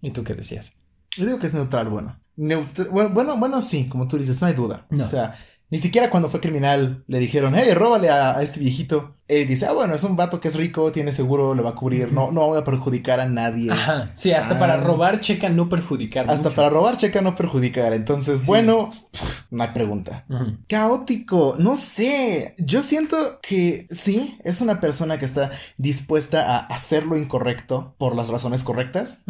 ¿Y tú qué decías? Yo digo que es neutral bueno. Neutr- bueno, bueno, bueno, sí, como tú dices, no hay duda. No. O sea, ni siquiera cuando fue criminal le dijeron, hey, róbale a, a este viejito. Él dice, ah, bueno, es un vato que es rico, tiene seguro, lo va a cubrir, no, no voy a perjudicar a nadie. Ajá, sí, hasta Ah. para robar checa no perjudicar. Hasta mucho. para robar checa no perjudicar. Entonces, bueno, pff, hay pregunta. Caótico, no sé. Yo siento que sí, es una persona que está dispuesta a hacer lo incorrecto por las razones correctas.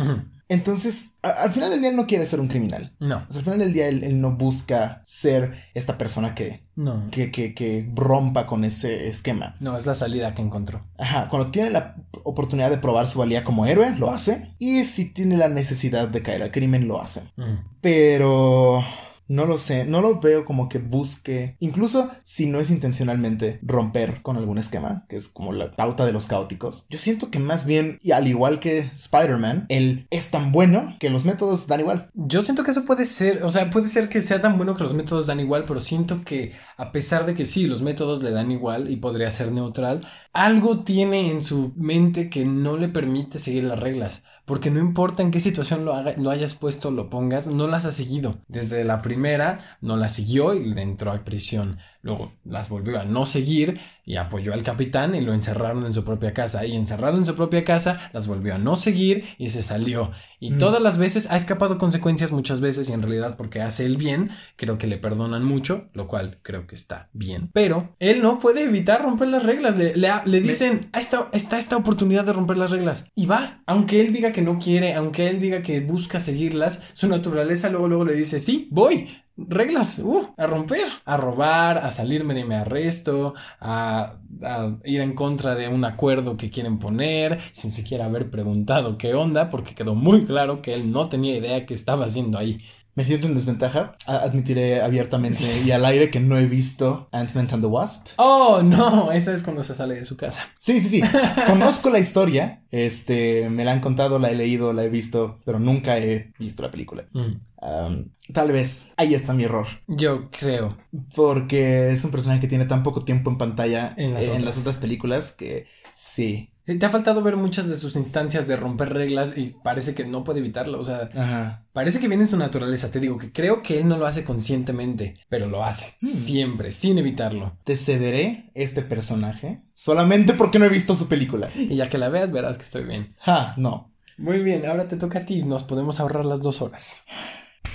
Entonces, a- al final del día él no quiere ser un criminal. No, O sea, al final del día él, él no busca ser esta persona que, no. que, que, que rompa con ese esquema. No, es la salida que encontró. Ajá, cuando tiene la oportunidad de probar su valía como héroe, lo hace. Y si tiene la necesidad de caer al crimen, lo hace. Ujú. Pero no lo sé, no lo veo como que busque, incluso si no es intencionalmente romper con algún esquema, que es como la pauta de los caóticos. Yo siento que más bien, y al igual que Spider-Man, él es tan bueno que los métodos dan igual. Yo siento que eso puede ser, o sea, puede ser que sea tan bueno que los métodos dan igual, pero siento que a pesar de que sí, los métodos le dan igual y podría ser neutral, algo tiene en su mente que no le permite seguir las reglas, porque no importa en qué situación lo, lo hayas puesto, lo pongas, no las ha seguido. Desde la primera no las siguió y le entró a prisión, luego las volvió a no seguir y apoyó al capitán y lo encerraron en su propia casa y encerrado en su propia casa las volvió a no seguir y se salió. Y Mm. todas las veces ha escapado consecuencias muchas veces y en realidad porque hace el bien, creo que le perdonan mucho, lo cual creo que está bien. Pero él no puede evitar romper las reglas. Le, le, le dicen, "Ah, está, está esta oportunidad de romper las reglas. Y va. Aunque él diga que no quiere, aunque él diga que busca seguirlas, su naturaleza luego, luego le dice, sí, voy. Reglas, uh, a romper, a robar, a salirme de mi arresto, a, a ir en contra de un acuerdo que quieren poner, sin siquiera haber preguntado qué onda, porque quedó muy claro que él no tenía idea qué estaba haciendo ahí. Me siento en desventaja. Admitiré abiertamente y al aire que no he visto Ant-Man and the Wasp. Oh, no, esa es cuando se sale de su casa. Sí, sí, sí. *laughs* Conozco la historia. Este, me la han contado, la he leído, la he visto, pero nunca he visto la película. Um, tal vez ahí está mi error. Yo creo. Porque es un personaje que tiene tan poco tiempo en pantalla En las eh, en otras. las otras películas que sí. Sí, te ha faltado ver muchas de sus instancias de romper reglas y parece que no puede evitarlo. O sea, Ajá. parece que viene en su naturaleza. Te digo que creo que él no lo hace conscientemente, pero lo hace. Hmm. Siempre, sin evitarlo. Te cederé este personaje solamente porque no he visto su película. Y ya que la veas, verás que estoy bien. Ja, no. Muy bien, ahora te toca a ti. Nos podemos ahorrar las dos horas.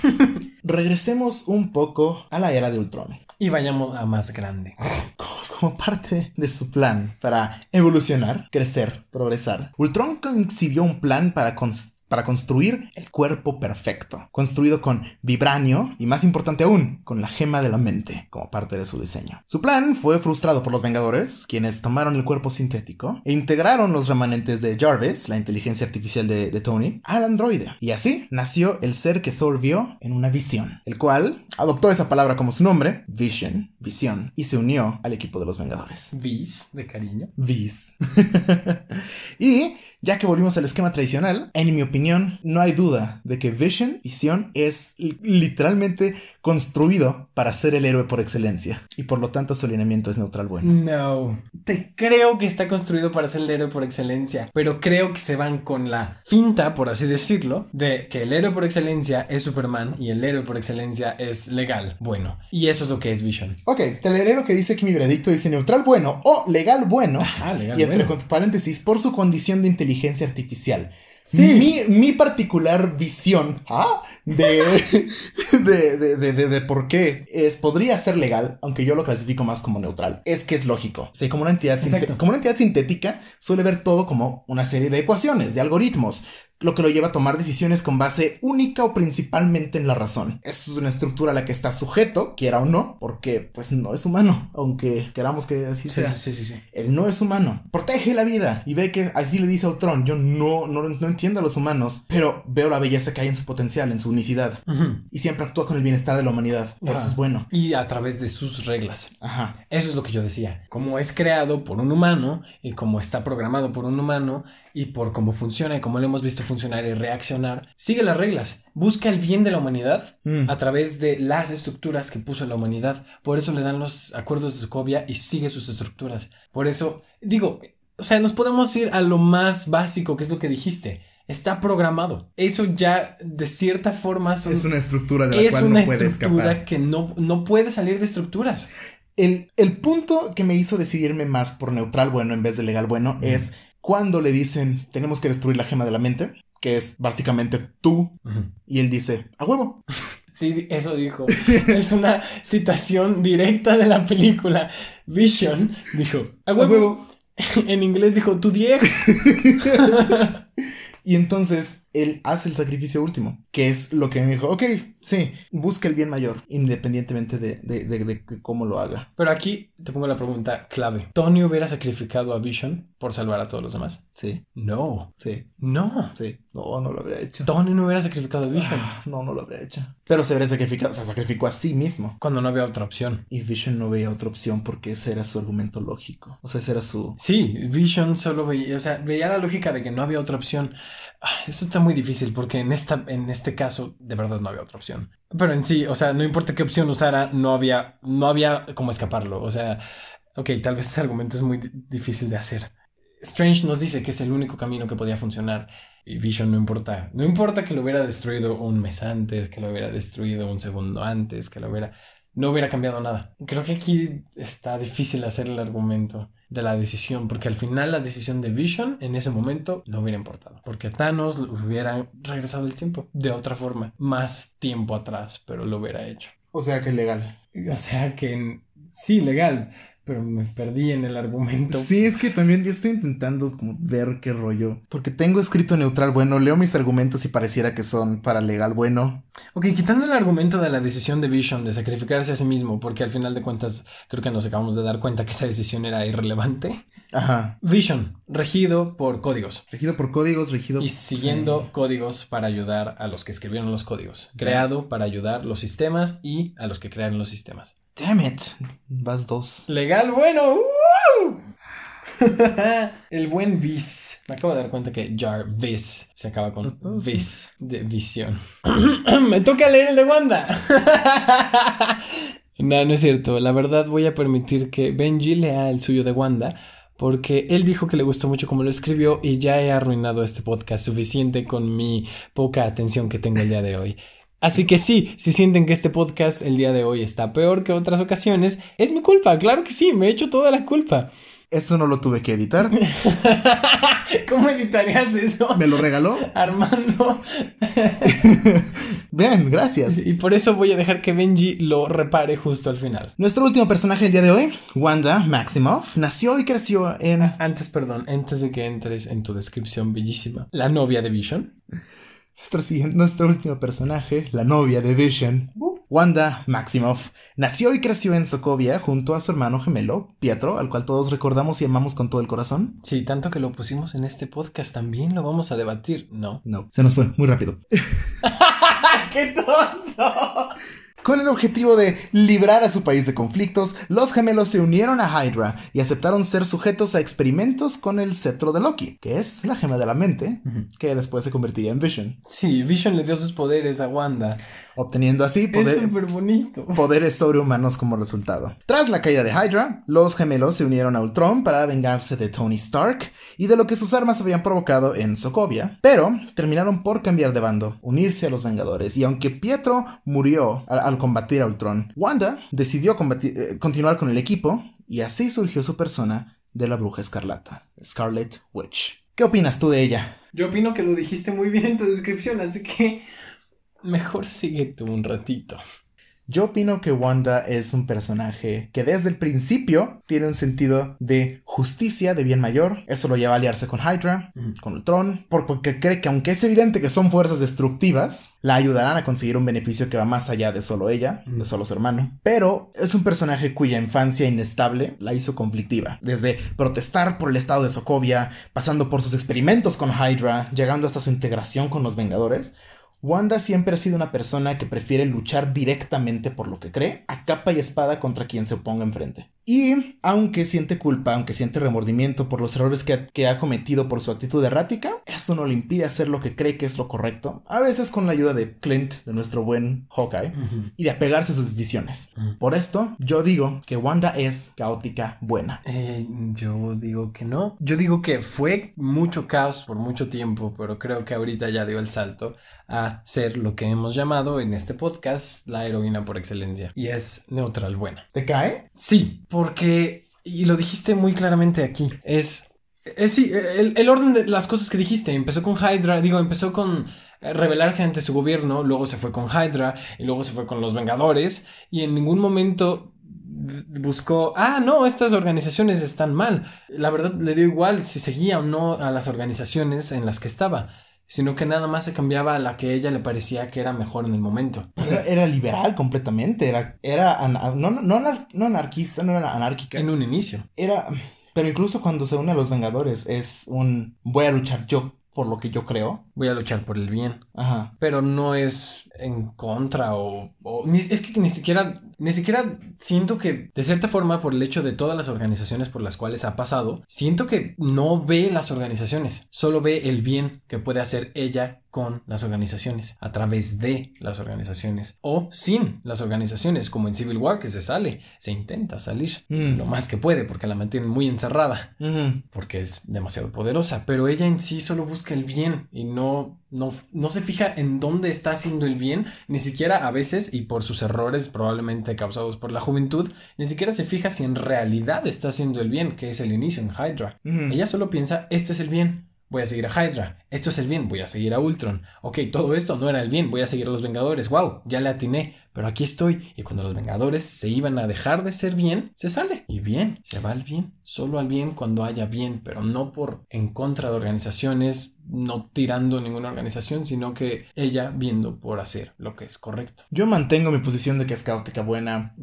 *laughs* Regresemos un poco a la era de Ultron. Y vayamos a más grande. Como parte de su plan para evolucionar, crecer, progresar, Ultron concibió un plan para, para construir el cuerpo perfecto, construido con vibranio y más importante aún, con la gema de la mente como parte de su diseño. Su plan fue frustrado por los Vengadores, quienes tomaron el cuerpo sintético e integraron los remanentes de Jarvis, la inteligencia artificial de, de Tony, al androide. Y así nació el ser que Thor vio en una visión, el cual adoptó esa palabra como su nombre, Vision, visión, y se unió al equipo de los Vengadores. Vis, de cariño. Vis. *laughs* y ya que volvimos al esquema tradicional, en mi opinión, no hay duda de que Vision, visión, es li- literalmente construido para ser el héroe por excelencia. Y por lo tanto su alineamiento es neutral bueno. No. Te creo que está construido para ser el héroe por excelencia, pero creo que se van con la finta, por así decirlo, de que el héroe por excelencia es Superman y el héroe por excelencia es legal. Bueno, y eso es lo que es Vision. Ok, te leeré lo que dice aquí mi veredicto. Dice neutral bueno o legal bueno. Ajá, legal y entre bueno. paréntesis, por su condición de inteligencia artificial. Mi, mi, particular visión ¿ah? *laughs* de, de, de, de, por qué es, podría ser legal, aunque yo lo clasifico más como neutral, es que es lógico. O sea, como una entidad, como una entidad sintética suele ver todo como una serie de ecuaciones, de algoritmos lo que lo lleva a tomar decisiones con base única o principalmente en la razón. Es una estructura a la que está sujeto, quiera o no, porque pues no es humano, aunque queramos que así sea. Sí, sí, sí, Él no es humano. Protege la vida y ve que así le dice Ultron, yo no, no, no entiendo a los humanos, pero veo la belleza que hay en su potencial, en su unicidad. Y siempre actúa con el bienestar de la humanidad. Eso es bueno. Y a través de sus reglas. Ajá. Eso es lo que yo decía. Como es creado por un humano y como está programado por un humano y por cómo funciona y como lo hemos visto funcionar y reaccionar, sigue las reglas, busca el bien de la humanidad mm. a través de las estructuras que puso la humanidad. Por eso le dan los acuerdos de Sokovia y sigue sus estructuras. Por eso, digo, o sea, nos podemos ir a lo más básico, que es lo que dijiste. Está programado. Eso ya, de cierta forma, es una estructura de la es una estructura que no, no puede salir de estructuras. El, el, punto que me hizo decidirme más por neutral bueno en vez de legal bueno es cuando le dicen tenemos que destruir la gema de la mente que es básicamente tú, y él dice, a huevo. *laughs* Sí, eso dijo. es una citación directa de la película. Vision dijo, a huevo. *laughs* en inglés dijo, tu Diego. *laughs* y entonces él hace el sacrificio último, que es lo que me dijo, ok, sí, busca el bien mayor, independientemente de, de, de, cómo lo haga. Pero aquí te pongo la pregunta clave. ¿Tony hubiera sacrificado a Vision por salvar a todos los demás? Sí. No. Sí. No. Sí. No, no lo habría hecho. Tony no hubiera sacrificado a Vision. Ah, no, no lo habría hecho. Pero se habría sacrificado, se sacrificó a sí mismo. Cuando no había otra opción. Y Vision no veía otra opción porque ese era su argumento lógico. O sea, ese era su... Sí, Vision solo veía, o sea, veía la lógica de que no había otra opción. Ah, eso está muy difícil porque en, esta, en este caso de verdad no había otra opción. Pero en sí, o sea, no importa qué opción usara, no había, no había cómo escaparlo. O sea, ok, tal vez ese argumento es muy difícil de hacer. Strange nos dice que es el único camino que podía funcionar. Y Vision no importa. No importa que lo hubiera destruido un mes antes, que lo hubiera destruido un segundo antes, que lo hubiera... No hubiera cambiado nada. Creo que aquí está difícil hacer el argumento de la decisión, porque al final la decisión de Vision en ese momento no hubiera importado, porque Thanos hubiera regresado el tiempo de otra forma, más tiempo atrás, pero lo hubiera hecho. O sea que legal. O sea que sí, legal, pero me perdí en el argumento. Sí, es que también yo estoy intentando como ver qué rollo. Porque tengo escrito neutral bueno, leo mis argumentos y pareciera que son para legal bueno. Ok, quitando el argumento de la decisión de Vision de sacrificarse a sí mismo, porque al final de cuentas creo que nos acabamos de dar cuenta que esa decisión era irrelevante. Ajá. Vision, regido por códigos. Regido por códigos, regido. Y siguiendo códigos para ayudar a los que escribieron los códigos. Creado para ayudar los sistemas y a los que crearon los sistemas. Damn it. Vas dos. Legal bueno. *laughs* el buen Vis. Me acabo de dar cuenta que Jar Vis se acaba con Vis de visión. *coughs* Me toca leer el de Wanda. *laughs* no, no es cierto. La verdad voy a permitir que Benji lea el suyo de Wanda. Porque él dijo que le gustó mucho como lo escribió y ya he arruinado este podcast suficiente con mi poca atención que tengo el día de hoy. Así que sí, si sienten que este podcast el día de hoy está peor que otras ocasiones, es mi culpa, claro que sí, me he hecho toda la culpa. Eso no lo tuve que editar. *laughs* ¿Cómo editarías eso? ¿Me lo regaló? Armando. *laughs* Bien, gracias. Y por eso voy a dejar que Benji lo repare justo al final. Nuestro último personaje del día de hoy, Wanda Maximoff, nació y creció en... Antes, perdón, antes de que entres en tu descripción bellísima, la novia de Vision. Nuestro, siguiente, nuestro último personaje, la novia de Vision, Wanda Maximoff, nació y creció en Sokovia junto a su hermano gemelo, Pietro, al cual todos recordamos y amamos con todo el corazón. Sí, tanto que lo pusimos en este podcast, también lo vamos a debatir, ¿no? No, se nos fue muy rápido. *laughs* ¡Qué tonto! Con el objetivo de librar a su país de conflictos, los gemelos se unieron a Hydra y aceptaron ser sujetos a experimentos con el cetro de Loki, que es la gema de la mente, que después se convertiría en Vision. Sí, Vision le dio sus poderes a Wanda obteniendo así *laughs* poderes sobrehumanos como resultado. Tras la caída de Hydra, los gemelos se unieron a Ultron para vengarse de Tony Stark y de lo que sus armas habían provocado en Sokovia, pero terminaron por cambiar de bando, unirse a los Vengadores, y aunque Pietro murió al, combatir a Ultron, Wanda decidió eh, continuar con el equipo y así surgió su persona de la bruja escarlata, Scarlet Witch ¿Qué opinas tú de ella? Yo opino que lo dijiste muy bien en tu descripción, así que mejor sigue tú un ratito. Yo opino que Wanda es un personaje que desde el principio tiene un sentido de justicia, de bien mayor. Eso lo lleva a aliarse con Hydra, con Ultron, porque cree que aunque es evidente que son fuerzas destructivas, la ayudarán a conseguir un beneficio que va más allá de solo ella, de solo su hermano. Pero es un personaje cuya infancia inestable la hizo conflictiva. Desde protestar por el estado de Sokovia, pasando por sus experimentos con Hydra, llegando hasta su integración con los Vengadores. Wanda siempre ha sido una persona que prefiere luchar directamente por lo que cree, a capa y espada contra quien se oponga enfrente. Y aunque siente culpa, aunque siente remordimiento por los errores que ha, cometido por su actitud errática, eso no le impide hacer lo que cree que es lo correcto, a veces con la ayuda de Clint, de nuestro buen Hawkeye, y de apegarse a sus decisiones. Por esto, yo digo que Wanda es caótica buena. Eh, yo digo que no. Yo digo que fue mucho caos por mucho tiempo, pero creo que ahorita ya dio el salto a ser lo que hemos llamado en este podcast la heroína por excelencia. Y es neutral buena. ¿Te cae? Sí, porque, y lo dijiste muy claramente aquí, es, es sí, el, orden de las cosas que dijiste, empezó con Hydra, digo, empezó con eh, rebelarse ante su gobierno, luego se fue con Hydra y luego se fue con los Vengadores y en ningún momento buscó, ah, no, estas organizaciones están mal. La verdad le dio igual si seguía o no a las organizaciones en las que estaba sino que nada más se cambiaba a la que ella le parecía que era mejor en el momento. O sea, era liberal completamente, era, era no, no, anarquista, no era anárquica. En un inicio. Era, pero incluso cuando se une a los Vengadores es un voy a luchar yo por lo que yo creo. Voy a luchar por el bien. Ajá. Pero no es en contra o, es que ni siquiera ni siquiera siento que de cierta forma por el hecho de todas las organizaciones por las cuales ha pasado, siento que no ve las organizaciones, solo ve el bien que puede hacer ella con las organizaciones, a través de las organizaciones o sin las organizaciones, como en Civil War que se sale, se intenta salir mm. lo más que puede porque la mantienen muy encerrada, porque es demasiado poderosa, pero ella en sí solo busca el bien y no no, no, se fija en dónde está haciendo el bien, ni siquiera a veces, y por sus errores probablemente causados por la juventud, ni siquiera se fija si en realidad está haciendo el bien, que es el inicio en Hydra. Ella solo piensa, esto es el bien, voy a seguir a Hydra, esto es el bien, voy a seguir a Ultron. Ok, todo esto no era el bien, voy a seguir a los Vengadores, wow, ya le atiné, pero aquí estoy. Y cuando los Vengadores se iban a dejar de ser bien, se sale. Y bien, se va al bien, solo al bien cuando haya bien, pero no por en contra de organizaciones, no tirando ninguna organización, sino que ella viendo por hacer lo que es correcto. Yo mantengo mi posición de que es caótica buena,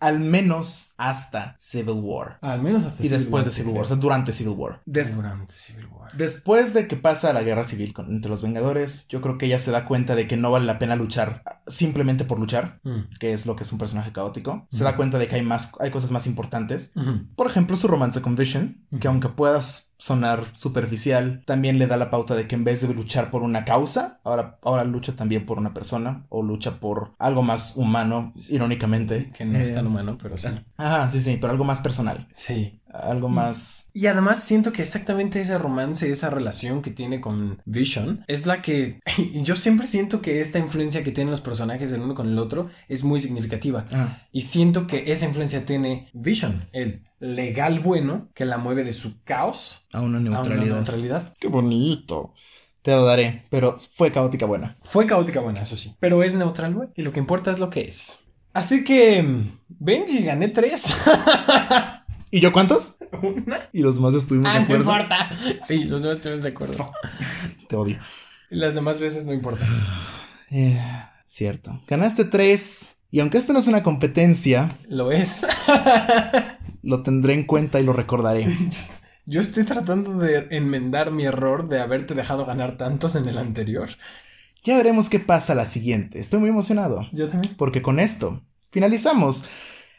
al menos hasta Civil War. Al menos hasta Y después de Civil War, o sea, durante Civil War. durante Civil War. Después de que pasa la guerra civil entre los Vengadores, yo creo que ella se da cuenta de que no vale la pena luchar simplemente por luchar, mm. que es lo que es un personaje caótico. Se da cuenta de que hay más, hay cosas más importantes. Por ejemplo, su romance con Vision, que aunque puedas sonar superficial, también le da la pauta de que en vez de luchar por una causa, ahora, ahora lucha también por una persona o lucha por algo más humano, irónicamente. Que no es tan eh, humano, pero sí. Ajá, sí, sí, pero algo más personal. Sí algo más. Y además siento que exactamente ese romance, esa relación que tiene con Vision, es la que. *laughs* Yo siempre siento que esta influencia que tienen los personajes el uno con el otro es muy significativa. Ah. Y siento que esa influencia tiene Vision, el legal bueno, que la mueve de su caos a una neutralidad. A una neutralidad. Qué bonito. Te lo daré, pero fue caótica buena. Fue caótica buena, eso sí. Pero es neutral, güey. Y lo que importa es lo que es. Así que. Benji, gané tres. *laughs* ¿Y yo cuántos? Una. Y los demás estuvimos de acuerdo. No importa. Sí, los demás estuvimos de acuerdo. Te odio. Las demás veces no importa. Eh, cierto. Ganaste tres. Y aunque esto no es una competencia. Lo es. *laughs* lo tendré en cuenta y lo recordaré. *laughs* Yo estoy tratando de enmendar mi error de haberte dejado ganar tantos en el anterior. Ya veremos qué pasa la siguiente. Estoy muy emocionado. Yo también. Porque con esto finalizamos.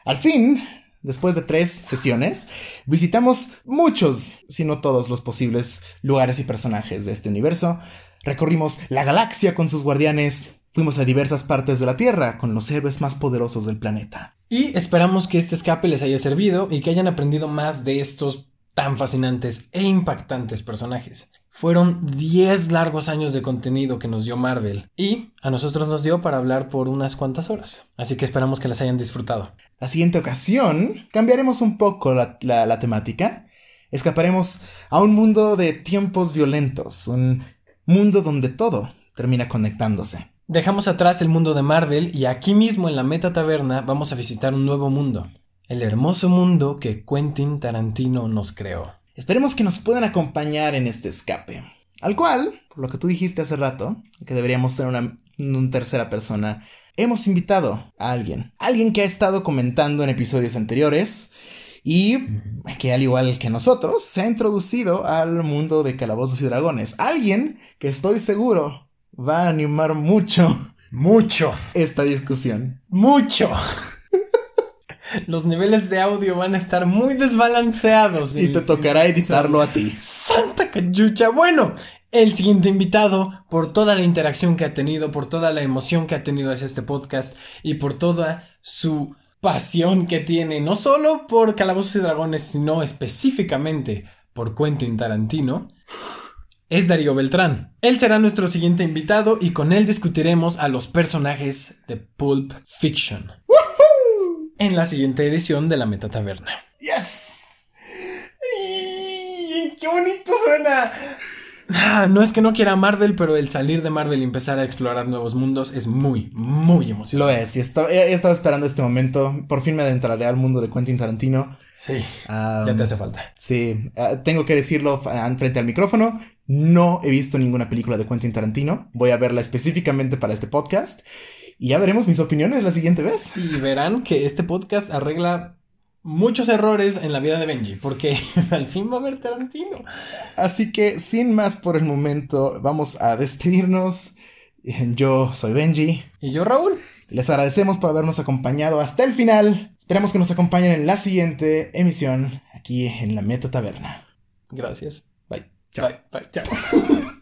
Al fin, Después de tres sesiones, visitamos muchos, si no todos los posibles lugares y personajes de este universo. Recorrimos la galaxia con sus guardianes, fuimos a diversas partes de la Tierra con los héroes más poderosos del planeta. Y esperamos que este escape les haya servido y que hayan aprendido más de estos tan fascinantes e impactantes personajes. Fueron 10 largos años de contenido que nos dio Marvel y a nosotros nos dio para hablar por unas cuantas horas. Así que esperamos que las hayan disfrutado. La siguiente ocasión cambiaremos un poco la, temática. Escaparemos a un mundo de tiempos violentos, un mundo donde todo termina conectándose. Dejamos atrás el mundo de Marvel y aquí mismo en la Meta Taberna vamos a visitar un nuevo mundo, el hermoso mundo que Quentin Tarantino nos creó. Esperemos que nos puedan acompañar en este escape, al cual, por lo que tú dijiste hace rato, que deberíamos tener una, una tercera persona, hemos invitado a alguien, alguien que ha estado comentando en episodios anteriores y que al igual que nosotros se ha introducido al mundo de calabozos y dragones. Alguien que estoy seguro va a animar mucho, mucho esta discusión. Mucho. Los niveles de audio van a estar muy desbalanceados. Y te tocará editarlo a ti. Santa cachucha. Bueno, el siguiente invitado, por toda la interacción que ha tenido, por toda la emoción que ha tenido hacia este podcast y por toda su pasión que tiene, no solo por Calabozos y Dragones, sino específicamente por Quentin Tarantino, es Darío Beltrán. Él será nuestro siguiente invitado y con él discutiremos a los personajes de Pulp Fiction en la siguiente edición de la Meta Taberna. ¡Yes! ¡Qué bonito suena! Ah, no es que no quiera Marvel, pero el salir de Marvel y empezar a explorar nuevos mundos es muy, muy emocionante. Lo es, y he, estado esperando este momento. Por fin me adentraré al mundo de Quentin Tarantino. Sí, ya te hace falta. Sí, ah, tengo que decirlo frente al micrófono. No he visto ninguna película de Quentin Tarantino. Voy a verla específicamente para este podcast. Y ya veremos mis opiniones la siguiente vez. Y verán que este podcast arregla muchos errores en la vida de Benji, porque *laughs* al fin va a haber Tarantino. Así que sin más por el momento, vamos a despedirnos. Yo soy Benji. Y yo Raúl. Les agradecemos por habernos acompañado hasta el final. Esperamos que nos acompañen en la siguiente emisión aquí en la Meta Taberna. Gracias. Bye. Bye. Bye. Chao. *laughs*